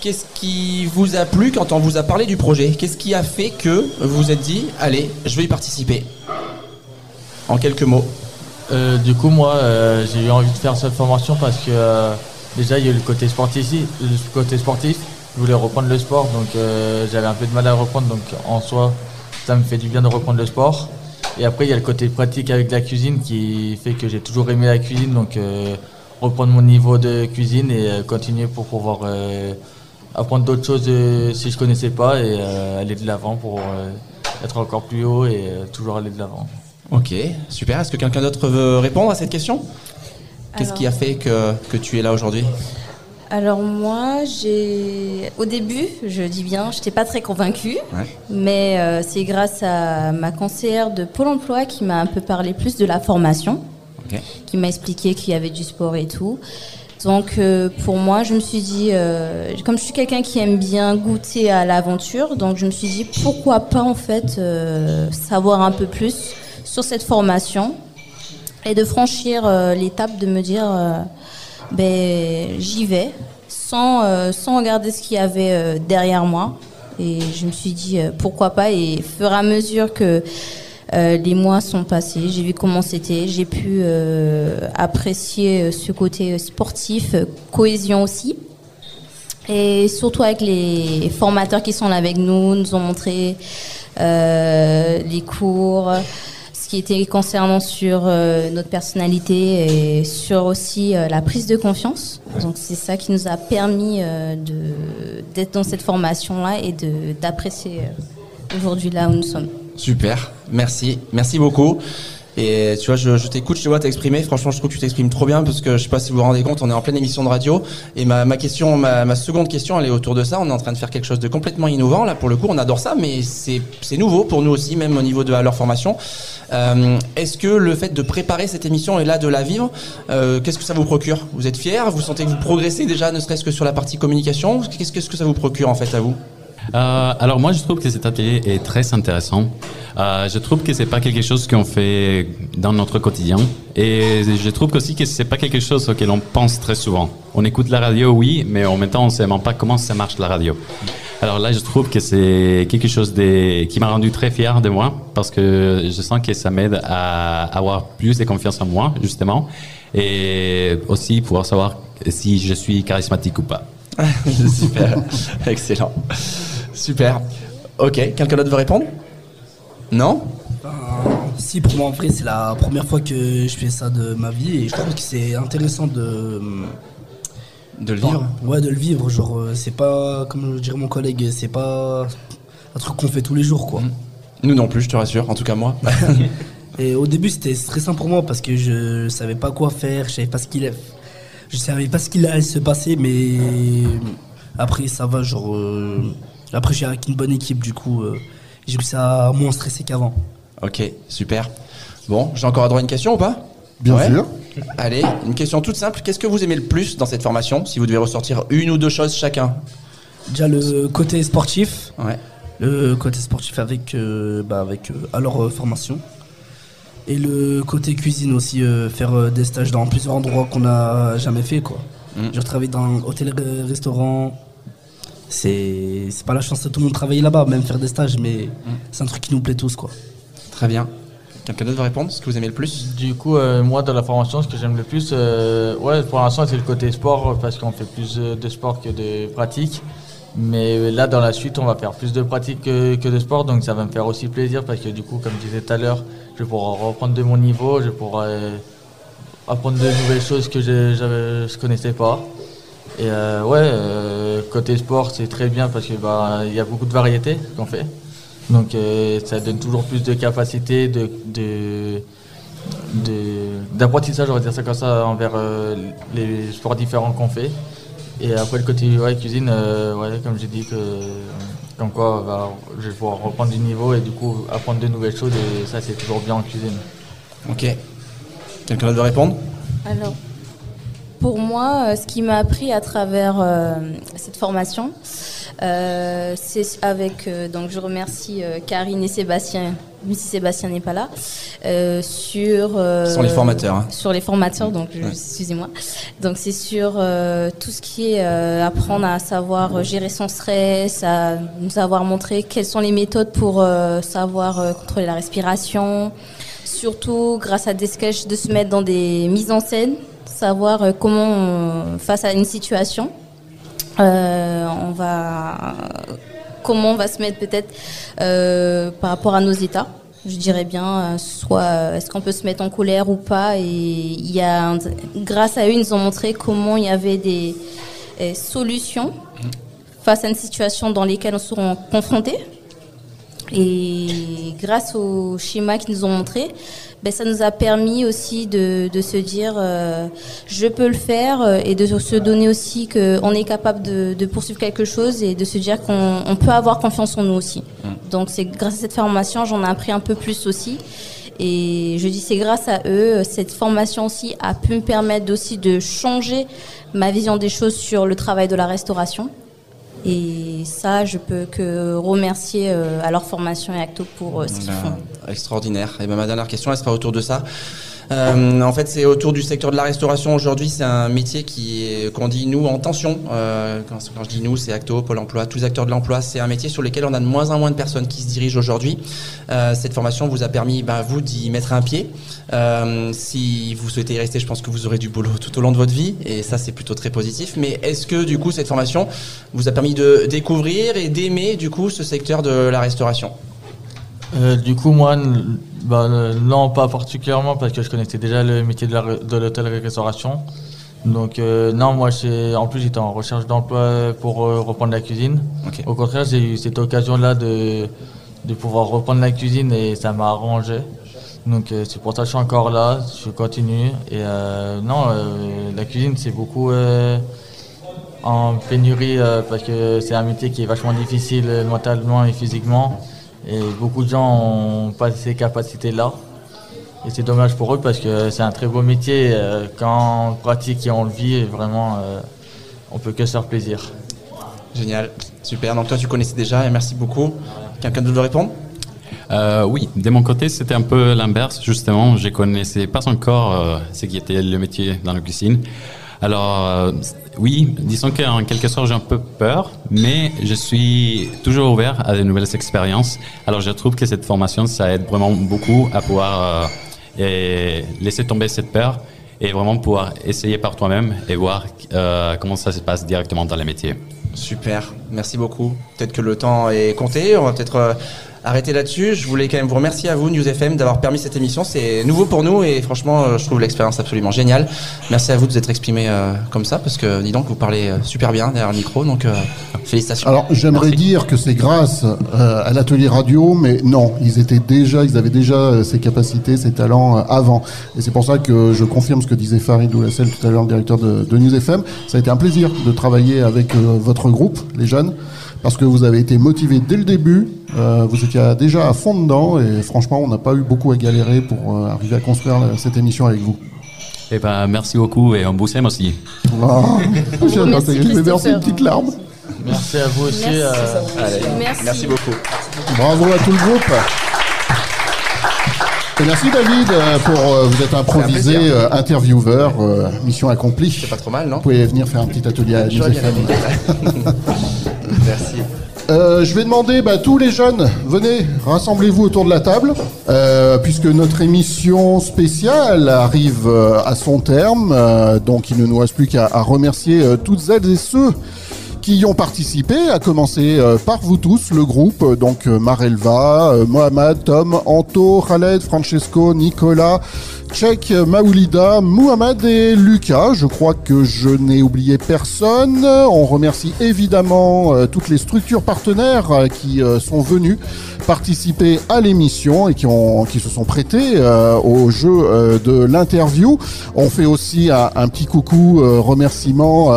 qu'est-ce qui vous a plu quand on vous a parlé du projet? Qu'est-ce qui a fait que vous vous êtes dit, allez, je vais y participer? En quelques mots. Euh, du coup, moi, euh, j'ai eu envie de faire cette formation parce que euh, déjà, il y a eu le côté sportif le côté sportif. Je voulais reprendre le sport, donc euh, j'avais un peu de mal à reprendre. Donc, en soi, ça me fait du bien de reprendre le sport. Et après, il y a le côté pratique avec la cuisine qui fait que j'ai toujours aimé la cuisine. Donc, euh, reprendre mon niveau de cuisine et euh, continuer pour pouvoir apprendre d'autres choses si je connaissais pas et aller de l'avant pour être encore plus haut et toujours aller de l'avant. Ok, super. Est-ce que quelqu'un d'autre veut répondre à cette question? Qu'est-ce qui a fait que, que tu es là aujourd'hui? Alors moi, j'ai au début, je dis bien, je n'étais pas très convaincue, Ouais. mais euh, c'est grâce à ma conseillère de Pôle Emploi qui m'a un peu parlé plus de la formation, qui m'a expliqué qu'il y avait du sport et tout. Donc euh, pour moi, je me suis dit, euh, comme je suis quelqu'un qui aime bien goûter à l'aventure, donc je me suis dit pourquoi pas en fait savoir un peu plus sur cette formation et de franchir euh, l'étape de me dire euh, ben j'y vais sans euh, sans regarder ce qu'il y avait derrière moi et je me suis dit pourquoi pas et fur et à mesure que les mois sont passés, j'ai vu comment c'était, j'ai pu apprécier ce côté sportif, cohésion aussi. Et surtout avec les formateurs qui sont là avec nous, nous ont montré euh, les cours, ce qui était concernant sur euh, notre personnalité et sur aussi euh, la prise de confiance. Donc c'est ça qui nous a permis euh, d'être dans cette formation-là et d'apprécier aujourd'hui là où nous sommes. Super, merci, merci beaucoup. Et tu vois, je, je t'écoute, je te vois t'exprimer. Franchement, je trouve que tu t'exprimes trop bien parce que je sais pas si vous vous rendez compte, on est en pleine émission de radio. Et ma, ma question, ma, ma seconde question, elle est autour de ça. On est en train de faire quelque chose de complètement innovant. Là, pour le coup, on adore ça, mais c'est nouveau pour nous aussi, même au niveau de leur formation. Euh, Est-ce que le fait de préparer cette émission et là de la vivre, euh, qu'est-ce que ça vous procure? Vous êtes fiers? Vous sentez que vous progressez déjà, ne serait-ce que sur la partie communication? Qu'est-ce que ça vous procure en fait à vous? Euh, alors moi je trouve que cet atelier est très intéressant. Euh, je trouve que c'est pas quelque chose qu'on fait dans notre quotidien et je trouve aussi que c'est pas quelque chose auquel on pense très souvent. On écoute la radio oui, mais en même temps on sait même pas comment ça marche la radio. Alors là je trouve que c'est quelque chose de, qui m'a rendu très fier de moi parce que je sens que ça m'aide à avoir plus de confiance en moi justement et aussi pouvoir savoir si je suis charismatique ou pas. Super, excellent. Super. Ok, quelqu'un d'autre veut répondre? Non? Si, pour moi, en vrai, c'est la première fois que je fais ça de ma vie et je trouve que c'est intéressant de. De le vivre? Ouais, de le vivre. Genre, euh, c'est pas, comme dirait mon collègue, c'est pas un truc qu'on fait tous les jours, quoi. Nous non plus, je te rassure, en tout cas moi. Et au début, c'était stressant pour moi parce que je savais pas quoi faire, je savais pas ce qu'il je savais pas ce qu'il allait se passer, mais après, ça va, genre. euh, Après, j'ai avec une bonne équipe, du coup, euh, j'ai réussi à moins stresser qu'avant. Ok, super. Bon, j'ai encore droit à une question ou pas? Bien sûr. Allez, une question toute simple. Qu'est-ce que vous aimez le plus dans cette formation Si vous devez ressortir une ou deux choses chacun? Déjà, le côté sportif. Ouais. Le côté sportif avec, euh, bah, avec euh, à leur euh, formation. Et le côté cuisine aussi, euh, faire euh, des stages dans plusieurs endroits qu'on n'a jamais fait, quoi. Mm. J'ai travaillé dans hôtel, euh, restaurant. C'est c'est pas la chance de tout le monde travailler là-bas, même faire des stages, mais c'est un truc qui nous plaît tous, quoi. Très bien. Quelqu'un d'autre veut répondre Ce que vous aimez le plus? Du coup, euh, moi, dans la formation, ce que j'aime le plus, euh, ouais, pour l'instant, c'est le côté sport, euh, parce qu'on fait plus de sport que de pratique. Mais là, dans la suite, on va faire plus de pratique que, que de sport, donc ça va me faire aussi plaisir, parce que du coup, comme je disais tout à l'heure, je vais pouvoir reprendre de mon niveau, je pourrai euh, apprendre de nouvelles choses que je ne je connaissais pas. Et euh, ouais, euh, côté sport, c'est très bien, parce qu'il bah, il y a beaucoup de variétés qu'on fait. Donc euh, ça donne toujours plus de capacité, de, de, de- d'apprentissage, on va dire ça comme ça, envers euh, les sports différents qu'on fait. Et après le côté ouais, cuisine, euh, ouais, comme j'ai dit, que, comme quoi bah, je vais pouvoir reprendre du niveau et du coup apprendre de nouvelles choses et ça c'est toujours bien en cuisine. Ok. Quelqu'un d'autre veut répondre? Alors, pour moi, euh, ce qui m'a appris à travers euh, cette formation, euh, c'est avec. euh, donc, je remercie Karine et Sébastien, même si Sébastien n'est pas là, sur. sont les formateurs, hein. Sur les formateurs, donc, Ouais. excusez-moi. Donc, c'est sur tout ce qui est apprendre à savoir gérer son stress, à nous avoir montré quelles sont les méthodes pour savoir contrôler la respiration surtout grâce à des sketchs de se mettre dans des mises en scène, savoir euh, comment face à une situation, euh, on va comment on va se mettre peut-être euh, par rapport à nos états. Je dirais bien, soit est-ce qu'on peut se mettre en colère ou pas. Et il y a, grâce à eux, ils nous ont montré comment il y avait des solutions face à une situation dans laquelle on sera confrontés. Et grâce au schéma qu'ils nous ont montré, ben, ça nous a permis aussi de, de se dire euh, je peux le faire euh, et de se donner aussi qu'on est capable de, de poursuivre quelque chose et de se dire qu'on on peut avoir confiance en nous aussi. Donc c'est grâce à cette formation, j'en ai appris un peu plus aussi. Et je dis c'est grâce à eux, cette formation aussi a pu me permettre aussi de changer ma vision des choses sur le travail de la restauration. Et ça, je peux que remercier euh, à leur formation et Acto pour euh, ce qu'ils font. Extraordinaire. Et ben, ma dernière question, elle sera autour de ça. Euh, en fait, c'est autour du secteur de la restauration. Aujourd'hui, c'est un métier qui qu'on dit nous en tension. Euh, quand, je dis nous, c'est Acto, Pôle Emploi, tous les acteurs de l'emploi. C'est un métier sur lequel on a de moins en moins de personnes qui se dirigent aujourd'hui. Euh, cette formation vous a permis, ben, vous, d'y mettre un pied. Si vous souhaitez y rester, je pense que vous aurez du boulot tout au long de votre vie, et ça, c'est plutôt très positif. Mais est-ce que, du coup, cette formation vous a permis de découvrir et d'aimer, du coup, ce secteur de la restauration? Euh, du coup, moi, bah, euh, non, pas particulièrement parce que je connaissais déjà le métier de l'hôtellerie-restauration. Donc, euh, non, moi, en plus, j'étais en recherche d'emploi pour reprendre la cuisine. Au contraire, j'ai eu cette occasion-là de, de pouvoir reprendre la cuisine et ça m'a arrangé. Donc, c'est pour ça que je suis encore là, je continue. Et non, la cuisine, c'est beaucoup en pénurie parce que c'est un métier qui est vachement difficile mentalement et physiquement. Et beaucoup de gens n'ont pas ces capacités-là. Et c'est dommage pour eux parce que c'est un très beau métier. euh, quand on pratique et on le vit, vraiment, euh, on peut que se faire plaisir. Génial, super. Donc toi, tu connaissais déjà et merci beaucoup. Quelqu'un d'autre veut répondre? Euh, oui, de mon côté, c'était un peu l'inverse, justement. Je connaissais pas encore euh, ce qui était le métier dans la cuisine. Alors, euh, oui, disons qu'en quelque sorte, j'ai un peu peur, mais je suis toujours ouvert à de nouvelles expériences. Alors, je trouve que cette formation, ça aide vraiment beaucoup à pouvoir euh, laisser tomber cette peur et vraiment pouvoir essayer par toi-même et voir euh, comment ça se passe directement dans les métiers. Super, merci beaucoup. Peut-être que le temps est compté, on va peut-être euh, arrêter là-dessus. Je voulais quand même vous remercier à vous, News FM, d'avoir permis cette émission. C'est nouveau pour nous et franchement, euh, je trouve l'expérience absolument géniale. Merci à vous de vous être exprimé euh, comme ça parce que, dis donc, vous parlez euh, super bien derrière le micro, donc euh, félicitations. Alors j'aimerais dire que c'est grâce euh, à l'atelier radio, mais non, ils étaient déjà, ils avaient déjà ces capacités, ces talents euh, avant. Et c'est pour ça que je confirme ce que disait Farid Oulassel tout à l'heure, le directeur de, de News FM. Ça a été un plaisir de travailler avec euh, votre groupe, les jeunes, parce que vous avez été motivés dès le début. euh, vous étiez déjà à fond dedans et franchement, on n'a pas eu beaucoup à galérer pour euh, arriver à construire cette émission avec vous. Et ben, merci beaucoup et un beau sem aussi. Oh, j'ai Merci, je vais verser une petite larme. Merci à vous aussi. Merci. euh, Allez, Merci. merci beaucoup. Bravo à tout le groupe. Et merci David euh, pour euh, vous êtes improvisé euh, intervieweur, euh, mission accomplie. C'est pas trop mal, non Vous pouvez venir faire un petit atelier à News FM. Merci. Euh, je vais demander, bah, tous les jeunes, venez, rassemblez-vous autour de la table, euh, puisque notre émission spéciale arrive euh, à son terme. donc, il ne nous reste plus qu'à remercier toutes celles et ceux qui y ont participé, à commencer euh, par vous tous, le groupe, euh, donc euh, Marelva, Mohamed, Tom, Anto, Khaled, Francesco, Nicolas, Tchèque, Maoulida, Mohamed et Lucas. Je crois que je n'ai oublié personne. On remercie évidemment euh, toutes les structures partenaires euh, qui euh, sont venues participer à l'émission et qui, ont, qui se sont prêtés euh, au jeu de l'interview. On fait aussi un, petit coucou, remerciement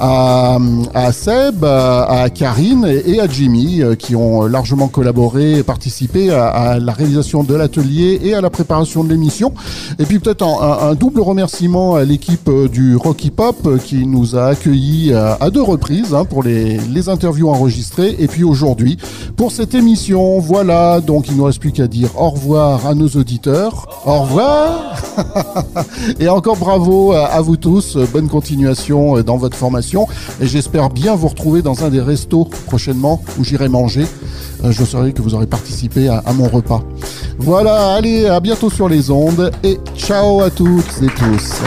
à, à Seb, à, Karine et, à Jimmy qui ont largement collaboré et participé à la réalisation de l'atelier et à la préparation de l'émission. Et puis peut-être un, double remerciement à l'équipe euh, du Rocky Pop euh, qui nous a accueillis euh, à deux reprises hein, pour les, interviews enregistrées et puis aujourd'hui pour cette émission. Voilà, donc il ne nous reste plus qu'à dire au revoir à nos auditeurs. Au revoir et encore bravo à, vous tous. Bonne continuation dans votre formation et j'espère bien vous retrouver dans un des restos prochainement où j'irai manger. Je saurai que vous aurez participé à mon repas. Voilà, allez, à bientôt sur les ondes et ciao à toutes et tous.